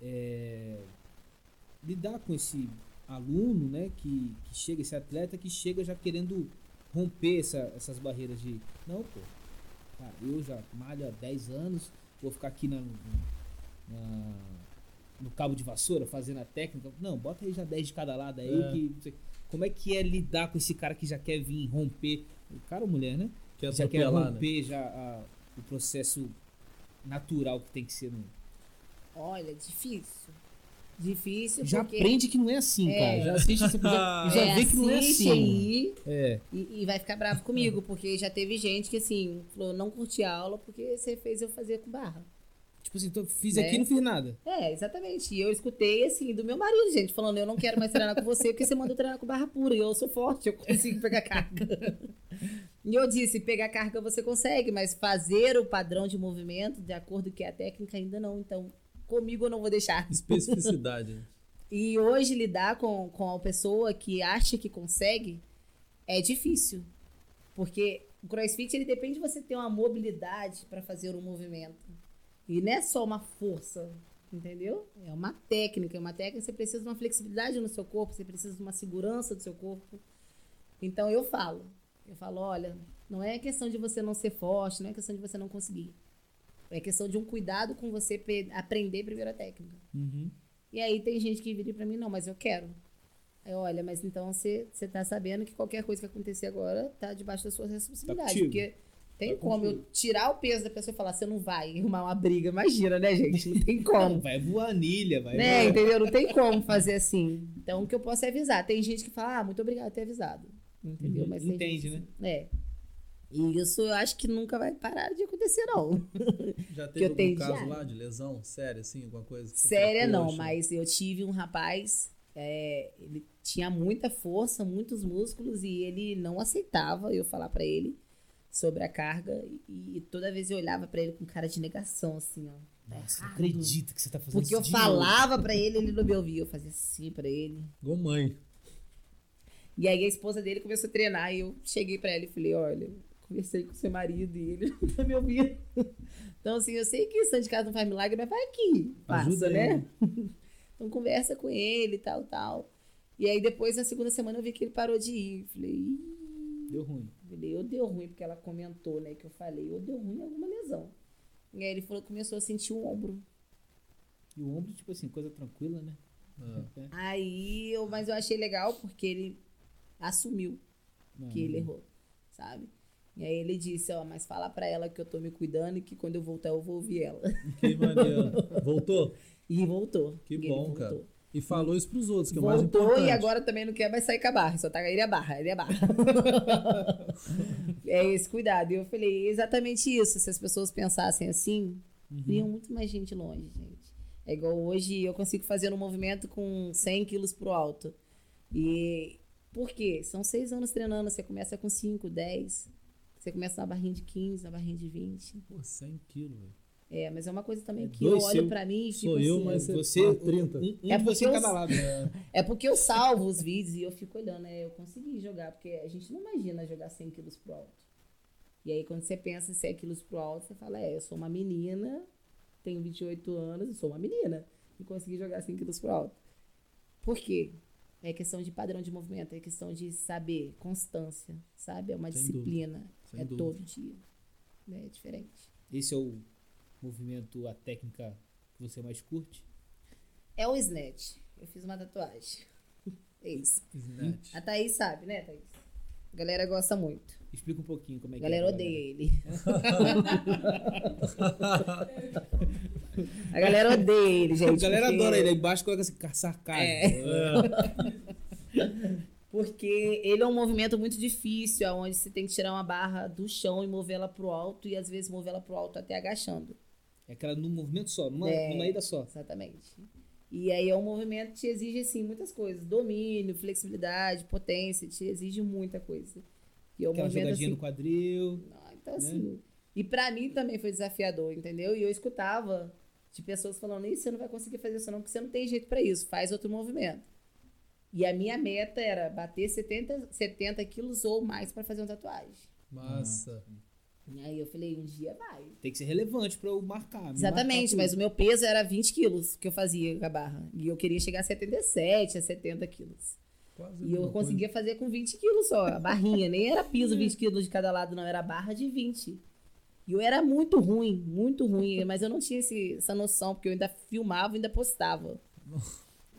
é, lidar com esse aluno, né? Que, que chega, esse atleta que chega já querendo romper essa- essas barreiras de não, pô, cara, eu já malho há 10 anos, vou ficar aqui na, na- no cabo de vassoura fazendo a técnica. Não, bota aí já 10 de cada lado aí. É. Que, não sei- como é que é lidar com esse cara que já quer vir romper? O cara ou mulher, né? Quer já quer atropelar, né? romper já a- o processo natural que tem que ser. No... Olha, difícil. Difícil Já porque... aprende que não é assim, É. cara. Já assiste esse e já É, vê que não é assim. aí É. e, e vai ficar bravo comigo, porque já teve gente que, assim, falou, não curti a aula porque você fez eu fazer com barra. Tipo assim, então, fiz É. aqui e não fiz nada. É, exatamente. E eu escutei, assim, do meu marido, gente, falando, eu não quero mais treinar com você porque você manda eu treinar com barra pura. E eu sou forte, eu consigo pegar carga. e eu disse, pegar carga você consegue, mas fazer o padrão de movimento, de acordo com que a técnica, ainda não. Então, comigo eu não vou deixar. Especificidade. né? E hoje lidar com, com a pessoa que acha que consegue é difícil. Porque o crossfit ele depende de você ter uma mobilidade para fazer um movimento. E não é só uma força, entendeu? É uma técnica. É uma técnica, você precisa de uma flexibilidade no seu corpo, você precisa de uma segurança do seu corpo. Então eu falo, eu falo, olha, não é questão de você não ser forte, não é questão de você não conseguir. É questão de um cuidado com você aprender primeiro a técnica. Uhum. E aí tem gente que vira pra mim, não, mas eu quero. Aí, olha, mas então você você tá sabendo que qualquer coisa que acontecer agora tá debaixo da sua responsabilidade. contigo. porque tem como eu tirar o peso da pessoa e falar, você não vai arrumar uma briga. Imagina, né, gente? Não tem como. Vai voar anilha, vai. né? voar. Entendeu? Não tem como fazer assim. Então, o que eu posso é avisar. Tem gente que fala, ah, muito obrigado por ter avisado. Entendeu? Uhum, Mas entende, gente- É. E isso eu acho que nunca vai parar de acontecer, não. Já teve algum tenho caso lá de lesão? Séria, assim? Alguma coisa? Séria não, "Poxa, mas eu tive um rapaz, é, ele tinha muita força, muitos músculos e ele não aceitava eu falar pra ele sobre a carga e, toda vez eu olhava pra ele com cara de negação, assim, ó. Tá Nossa, errado. acredita que você tá fazendo Porque isso eu de novo. falava pra ele, ele não me ouvia. Eu fazia assim pra ele. Igual mãe. E aí a esposa dele começou a treinar e eu cheguei pra ela e falei, olha, conversei com seu marido e ele não tá me ouvindo. Então, assim, eu sei que santo de casa não faz milagre, mas vai aqui. Passa, Ajuda né? Então conversa com ele e tal, tal. E aí depois, na segunda semana, eu vi que ele parou de ir. Falei, Ih, Deu ruim. Falei, ou deu ruim, porque ela comentou, né, que eu falei, ou deu ruim alguma lesão. E aí ele falou que começou a sentir o ombro. E o ombro, tipo assim, coisa tranquila, né? É. Aí, eu, mas eu achei legal porque ele assumiu Não, que ele errou, sabe? E aí ele disse, ó, mas fala pra ela que eu tô me cuidando e que quando eu voltar eu vou ouvir ela. Que maneiro. Voltou? E voltou. Que E bom, voltou. cara. E falou isso pros outros, que é o mais Voltou importante. e agora também não quer mais sair com a barra, só tá ele a barra, ele a barra. é esse cuidado. E eu falei, exatamente isso. Se as pessoas pensassem assim, Uhum. iriam muito mais gente longe, gente. É igual hoje eu consigo fazer um movimento com 100 quilos pro alto. E por quê? São seis anos treinando. Você começa com 5, 10. Você começa na barrinha de 15, na barrinha de 20. Pô, 100 quilos, velho. É, mas é uma coisa também É que dois eu olho pra mim e fico sou eu, assim, mas Você, Ah, um, 30. um, um É de você em eu- cada lado. É porque eu salvo os vídeos e eu fico olhando, né? Eu consegui jogar, porque a gente não imagina jogar 100 quilos pro alto. E aí, quando você pensa em 100 quilos pro alto, você fala, é, eu sou uma menina, tenho 28 anos e sou uma menina. E consegui jogar 100 quilos pro alto. Por quê? É questão de padrão de movimento, é questão de saber, constância, sabe? É uma Sem disciplina. É dúvida. todo dia. É diferente. Esse é o movimento, a técnica que você mais curte? É o snatch. Eu fiz uma tatuagem. É isso. Snatch. A Thaís sabe, né, Thaís? A galera gosta muito. Explica um pouquinho como é A que é. galera pra odeia ele. A galera odeia ele, gente. A galera porque- adora ele. Aí embaixo coloca assim, sarcasmo. É. Porque ele é um movimento muito difícil, onde você tem que tirar uma barra do chão e mover ela pro alto, e às vezes mover ela pro alto até agachando. É aquela num movimento só, numa, É. numa ida só. Exatamente. E aí é um movimento que te exige, assim, muitas coisas. Domínio, flexibilidade, potência, te exige muita coisa. E é um Aquela jogadinha assim, no quadril. Ah, Então, assim. E pra mim também foi desafiador, entendeu? E eu escutava de pessoas falando: Isso, você não vai conseguir fazer isso, não, porque você não tem jeito pra isso, faz outro movimento. E a minha meta era bater 70, 70 quilos ou mais pra fazer uma tatuagem. Massa. E aí eu falei: Um dia vai. Tem que ser relevante pra eu marcar. me Exatamente, marcar mas o meu peso era 20 quilos que eu fazia com a barra. E eu queria chegar a 77, a 70 quilos. Quase E eu mesma conseguia fazer com 20 quilos só, a barrinha. Nem era piso 20 quilos de cada lado, não. Era barra de 20. E eu era muito ruim, muito ruim. Mas eu não tinha esse- essa noção, porque eu ainda filmava e ainda postava.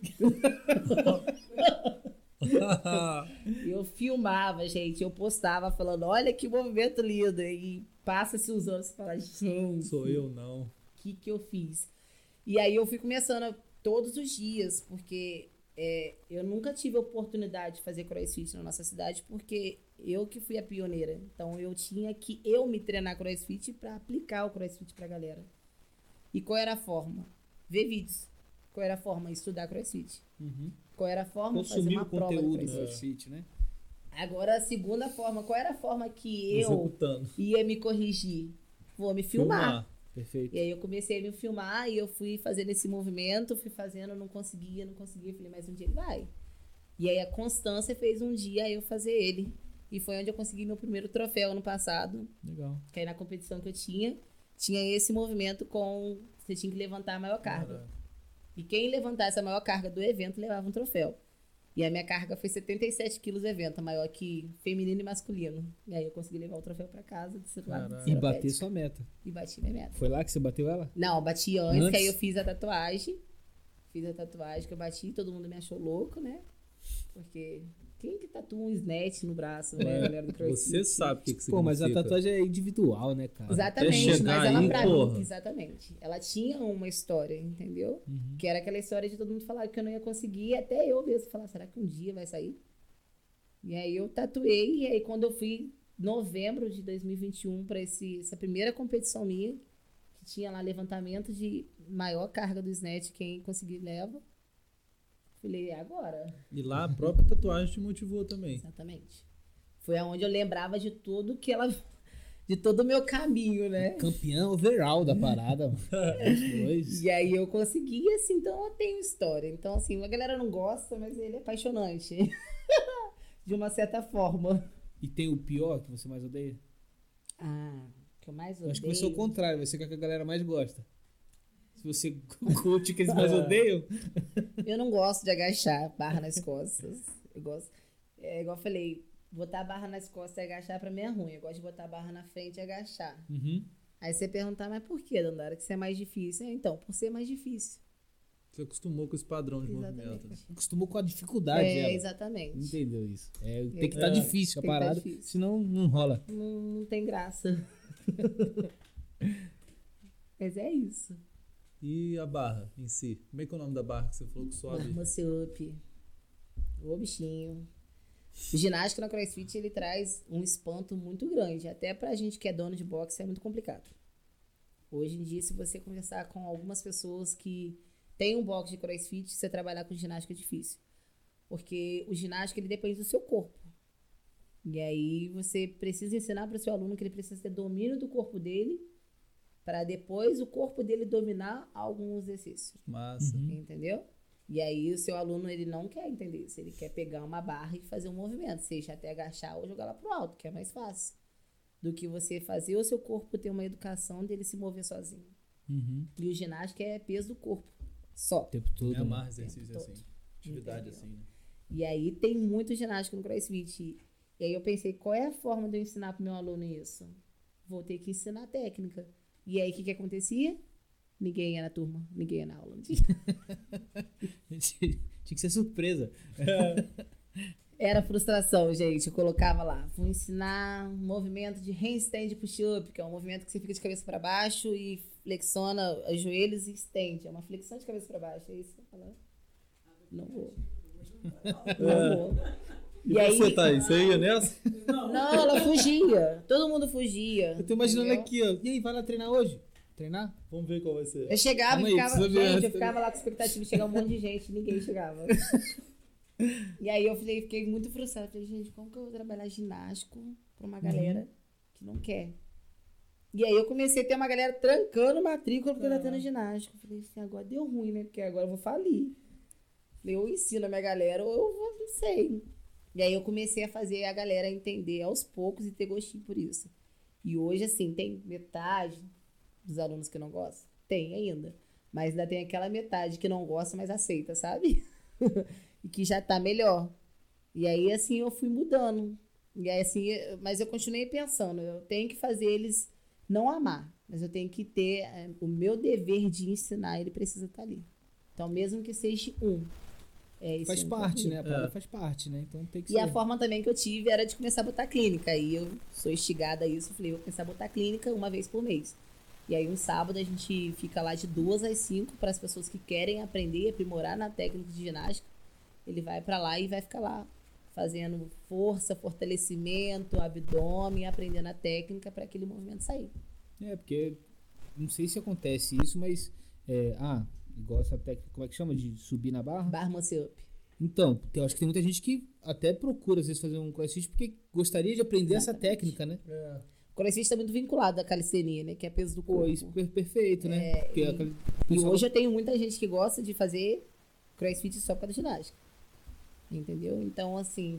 Eu filmava, gente. Eu postava falando, olha que movimento lindo. E passa-se os anos e fala, gente, Sou eu, não. o que, que eu fiz? E aí eu fui começando todos os dias, porque é, eu nunca tive oportunidade de fazer crossfit na nossa cidade, porque eu que fui a pioneira. Então eu tinha que eu me treinar crossfit para aplicar o crossfit pra galera. E qual era a forma? Ver vídeos. Qual era a forma? Estudar crossfit. Uhum. Qual era a forma? Fazer Consumir uma o conteúdo do. CrossFit, né? Agora, a segunda forma, qual era a forma que eu Executando. ia me corrigir? Vou me filmar. Perfeito. E aí eu comecei a me filmar e eu fui fazendo esse movimento, fui fazendo, não conseguia, não conseguia. Falei, mas um dia ele vai. E aí a constância fez um dia eu fazer ele. E foi onde eu consegui meu primeiro troféu ano passado. Legal. Que aí na competição que eu tinha, tinha esse movimento com. Você tinha que levantar a maior carga. E quem levantasse a maior carga do evento levava um troféu. E a minha carga foi 77 quilos do evento, a maior que feminino e masculino. E aí eu consegui levar o troféu pra casa de Caraca. E bater sua meta. E bati minha meta. Foi lá que você bateu ela? Não, bati antes, Antes? que aí eu fiz a tatuagem. Fiz a tatuagem que eu bati, todo mundo me achou louco, né? Porque quem que tatua um snatch no braço, né, galera do crossfit? Você sabe o que, que Pô, mas a tatuagem é individual, né, cara? Exatamente, mas ela aí, pra porra. mim, exatamente. Ela tinha uma história, entendeu? Uhum. Que era aquela história de todo mundo falar que eu não ia conseguir, até eu mesmo falar, será que um dia vai sair? E aí eu tatuei, e aí quando eu fui novembro de 2021 para essa primeira competição minha, que tinha lá levantamento de maior carga do snatch, quem conseguir leva. Falei, é agora. E lá a própria tatuagem te motivou também. Exatamente. Foi aonde eu lembrava de tudo que ela de todo o meu caminho, né? Campeão overall da parada, dois. E aí eu consegui, assim, então eu tenho história. Então, assim, a galera não gosta, mas ele é apaixonante. de uma certa forma. E tem o pior que você mais odeia? Ah, o que eu mais Eu odeio. acho que vai ser o contrário, vai ser o que a galera mais gosta. Se você curte o que eles mais odeiam, Eu não gosto de agachar barra nas costas. Eu gosto. É igual eu falei, botar a barra nas costas e agachar pra mim é ruim. Eu gosto de botar a barra na frente e agachar. uhum. Aí você perguntar, mas por que, Dandara, que isso é mais difícil? É, Então, por ser mais difícil. Você acostumou com esse padrão de movimento. né? Exatamente. acostumou com a dificuldade É, dela. exatamente. Entendeu isso? É, tem que É. estar difícil a tá parada, difícil. senão não rola. Não, não tem graça. Mas é isso. E a barra em si? Como é que é o nome da barra que você falou que sobe? Arma-se up. Ô bichinho. O ginástica na CrossFit ele traz um espanto muito grande. Até pra gente que é dono de boxe é muito complicado. Hoje em dia, se você conversar com algumas pessoas que têm um boxe de CrossFit, você trabalhar com ginástica é difícil. Porque o ginástica ele depende do seu corpo. E aí você precisa ensinar para o seu aluno que ele precisa ter domínio do corpo dele para depois o corpo dele dominar alguns exercícios. Massa. Uhum. Entendeu? E aí o seu aluno ele não quer entender isso. Ele quer pegar uma barra e fazer um movimento, seja até agachar ou jogar lá pro alto, que é mais fácil. Do que você fazer o seu corpo ter uma educação dele se mover sozinho. Uhum. E o ginástica é peso do corpo. Só. O tempo todo. Me né? amarra exercício assim. todo. Atividade Entendeu? assim, né? E aí tem muito ginástica no CrossFit. E aí eu pensei, qual é a forma de eu ensinar pro meu aluno isso? Vou ter que ensinar técnica. E aí o que, que acontecia? Ninguém ia na turma, ninguém ia na aula. Tinha que ser surpresa. Era frustração, gente. Eu colocava lá. Vou ensinar um movimento de handstand push-up, que é um movimento que você fica de cabeça para baixo e flexiona os joelhos e estende. É uma flexão de cabeça para baixo. É isso que eu falo? Não vou. Não vou. E, E aí- você, Thaís? Você ia nessa? Não, ela fugia. Todo mundo fugia. Eu tô imaginando entendeu? aqui, ó. E aí, vai lá treinar hoje? Treinar? Vamos ver qual vai ser. Eu chegava Calma e ficava. gente, eu ficava lá com expectativa de chegar um monte de gente, ninguém chegava. e aí eu falei, fiquei muito frustrada. Falei, gente, como que eu vou trabalhar ginástico pra uma galera que não quer? E aí eu comecei a ter uma galera trancando matrícula porque tá tendo ginástico. Eu falei assim, agora deu ruim, né? Porque agora eu vou falir. Falei, eu ensino a minha galera ou eu vou, não sei. E aí eu comecei a fazer a galera entender aos poucos e ter gostinho por isso. E hoje, assim, tem metade dos alunos que não gostam? Tem ainda. Mas ainda tem aquela metade que não gosta, mas aceita, sabe? e que já tá melhor. E aí, assim, eu fui mudando. E aí, assim, mas eu continuei pensando, eu tenho que fazer eles não amar, mas eu tenho que ter eh, o meu dever de ensinar, ele precisa estar ali. Então, mesmo que seja um. É, Faz um parte, né? A parada É. faz parte, né? Então tem que E ser. a forma também que eu tive era de começar a botar clínica. Aí eu sou instigada a isso. Falei, vou começar a botar clínica uma vez por mês. E aí, um sábado, a gente fica lá de duas às cinco para as pessoas que querem aprender e aprimorar na técnica de ginástica. Ele vai para lá e vai ficar lá fazendo força, fortalecimento, abdômen, aprendendo a técnica para aquele movimento sair. É, porque não sei se acontece isso, mas. é, ah, igual essa técnica, como é que chama? De subir na barra? Bar muscle up. Então, eu acho que tem muita gente que até procura, às vezes, fazer um crossfit porque gostaria de aprender essa Exatamente. técnica, né? É. O crossfit está muito vinculado à calistenia, né? Que é peso do Pô, corpo. isso per- perfeito, né? Porque e- E hoje eu tenho muita gente que gosta de fazer crossfit só por causa da ginástica. Entendeu? Então, assim,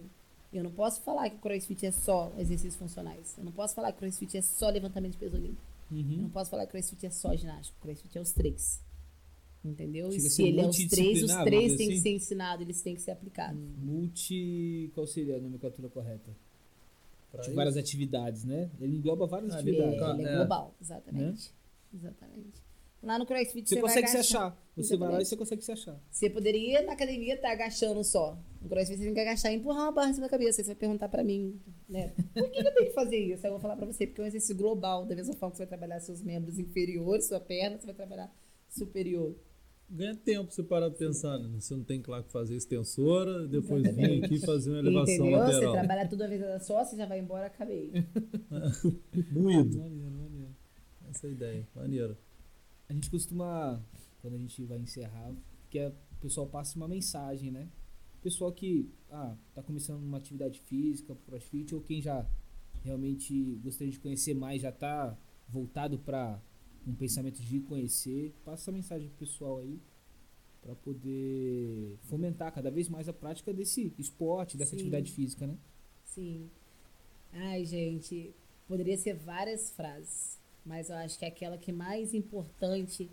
eu não posso falar que crossfit é só exercícios funcionais. Eu não posso falar que crossfit é só levantamento de peso olímpico. Eu Uhum. não posso falar que crossfit é só ginástica. Crossfit é os três. Entendeu? E se ele é os três, os três têm dizer que assim? ser ensinados, eles têm que ser aplicados. Multi. Qual seria a nomenclatura correta? Pra De isso? várias atividades, né? Ele engloba várias Ah, É, atividades. Tá, ele é é. global, exatamente. Exatamente. Lá no crossfit Você você, consegue vai se achar. Você vai lá e você consegue se achar. Você poderia na academia estar agachando só. No crossfit você tem que agachar e empurrar uma barra em cima da cabeça. Aí você vai perguntar pra mim, né? Por que que eu tenho que fazer isso? Aí eu vou falar pra você, porque é um exercício global. Da mesma forma que você vai trabalhar seus membros inferiores, sua perna, você vai trabalhar superior. Ganha tempo você parar pra pensar, né? Você não tem que lá fazer extensora, depois vir aqui e fazer uma elevação Entendeu? Você lateral. trabalha tudo uma vez só, você já vai embora, acabei. Moído. Maneiro, maneiro. Essa é a ideia. Maneiro. A gente costuma, quando a gente vai encerrar, que é, o pessoal passa uma mensagem, né? Pessoal que ah, tá começando uma atividade física, crossfit, ou quem já realmente gostaria de conhecer mais, já está voltado para um pensamento de conhecer, passa essa mensagem pro pessoal aí para poder fomentar cada vez mais a prática desse esporte, dessa Sim. atividade física, né? Sim. Ai, gente, poderia ser várias frases, mas eu acho que aquela que é mais importante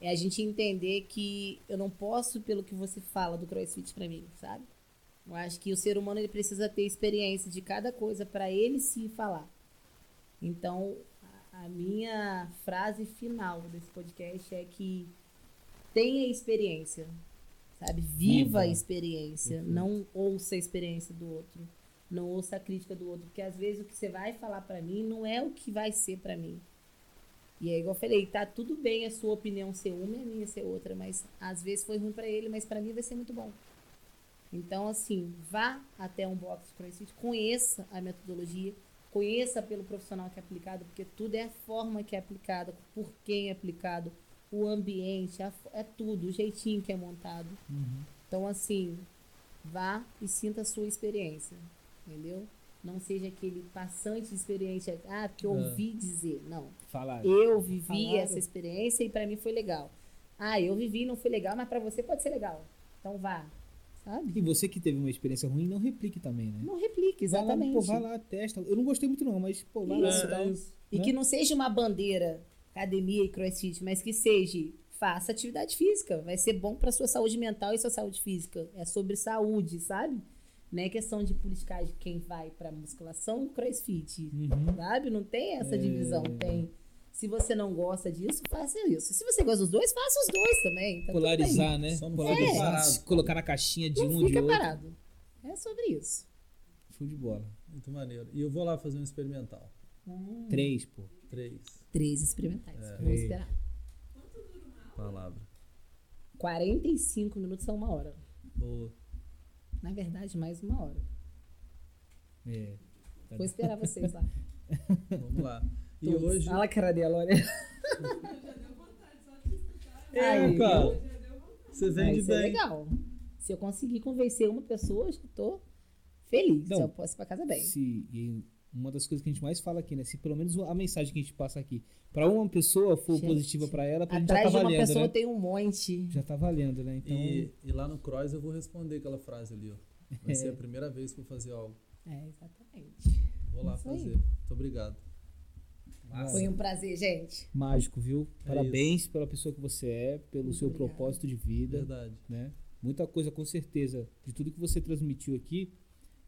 é a gente entender que eu não posso pelo que você fala do CrossFit pra mim, sabe? Eu acho que o ser humano ele precisa ter experiência de cada coisa para ele se falar. Então, a- minha frase final desse podcast é que tenha experiência, sabe? Viva a experiência, Perfeito. não ouça a experiência do outro, não ouça a crítica do outro, porque às vezes o que você vai falar pra mim não é o que vai ser pra mim. E aí, igual eu falei, tá tudo bem a sua opinião ser uma e a minha ser outra, mas às vezes foi ruim pra ele, mas pra mim vai ser muito bom. Então, assim, vá até um box CrossFit, conheça a metodologia, conheça pelo profissional que é aplicado, porque tudo é a forma que é aplicada, por quem é aplicado, o ambiente, a é tudo, o jeitinho que é montado. Então, assim, vá e sinta a sua experiência, entendeu? Não seja aquele passante de experiência, ah, porque eu É. ouvi dizer. Não. Falar. Eu vivi Falaram. essa experiência e pra mim foi legal. Ah, eu vivi e não foi legal, mas pra você pode ser legal. Então vá, sabe? E você que teve uma experiência ruim, não replique também, né? Não replique, Vai lá, exatamente. pô, vai lá, testa. Eu não gostei muito não, mas pô, vai lá. Isso. e tal. É, isso. E né? que não seja uma bandeira academia e crossfit, mas que seja faça atividade física. Vai ser bom para sua saúde mental e sua saúde física. É sobre saúde, sabe? Não é questão de politicagem quem vai para musculação e crossfit, Uhum. sabe? Não tem essa É. divisão. Tem. Se você não gosta disso, faça isso. Se você gosta dos dois, faça os dois também. Tá Polarizar, né? Só não Polarizar, fica se colocar na caixinha de bem. um Não de fica outro. parado. É sobre isso. Show de bola. Muito maneiro. E eu vou lá fazer um experimental. Três, pô. Três. Três experimentais. É. Vamos esperar. Palavra. 45 minutos a uma hora. Boa. Na verdade, mais uma hora. É. Vou esperar vocês lá. Vamos lá. E Todos. hoje. Olha a cara dela, olha. É, Aí, cara. Você vende ser bem. legal. Se eu conseguir convencer uma pessoa, eu já tô feliz. Não. Já posso ir pra casa bem. Se, e uma das coisas que a gente mais fala aqui, né? Se pelo menos a mensagem que a gente passa aqui, pra uma pessoa for Gente, positiva pra ela, pra gente já Atrás tá de uma valendo, pessoa né? tem um monte. Já tá valendo, né? Então, E, e lá no Cross eu vou responder aquela frase ali, ó. Vai É. ser a primeira vez que eu vou fazer algo. É, exatamente. Vou lá Isso aí. fazer. Muito obrigado. Massa. Foi um prazer, gente. mágico, viu? É Parabéns pela pessoa que você é, pelo Muito seu obrigada. propósito de vida, Verdade. né? Muita coisa, com certeza, de tudo que você transmitiu aqui,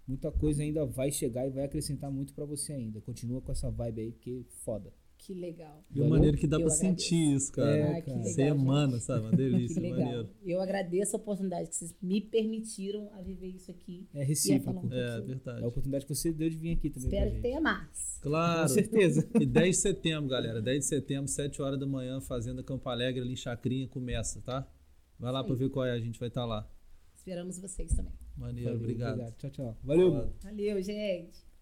muita coisa ainda vai chegar e vai acrescentar muito pra você ainda. Continua com essa vibe aí, porque foda. Que legal. E Valeu? maneira que dá agradeço. sentir isso, cara. É, que cara. legal. Você emana, sabe? Uma Que delícia, legal. maneiro. Eu agradeço a oportunidade que vocês me permitiram a viver isso aqui. É recíproco. um É, verdade. É a oportunidade que você deu de vir aqui também Espero que tenha mais. Claro. Com certeza. E 10 de setembro, galera. 10 de setembro, 7 horas da manhã, Fazenda Campo Alegre, ali em Chacrinha, começa, tá? Vai lá aí. ver qual é, a gente vai estar lá. Esperamos vocês também. Maneiro, Valeu, obrigado. Tchau, tchau. Valeu. Valeu, gente.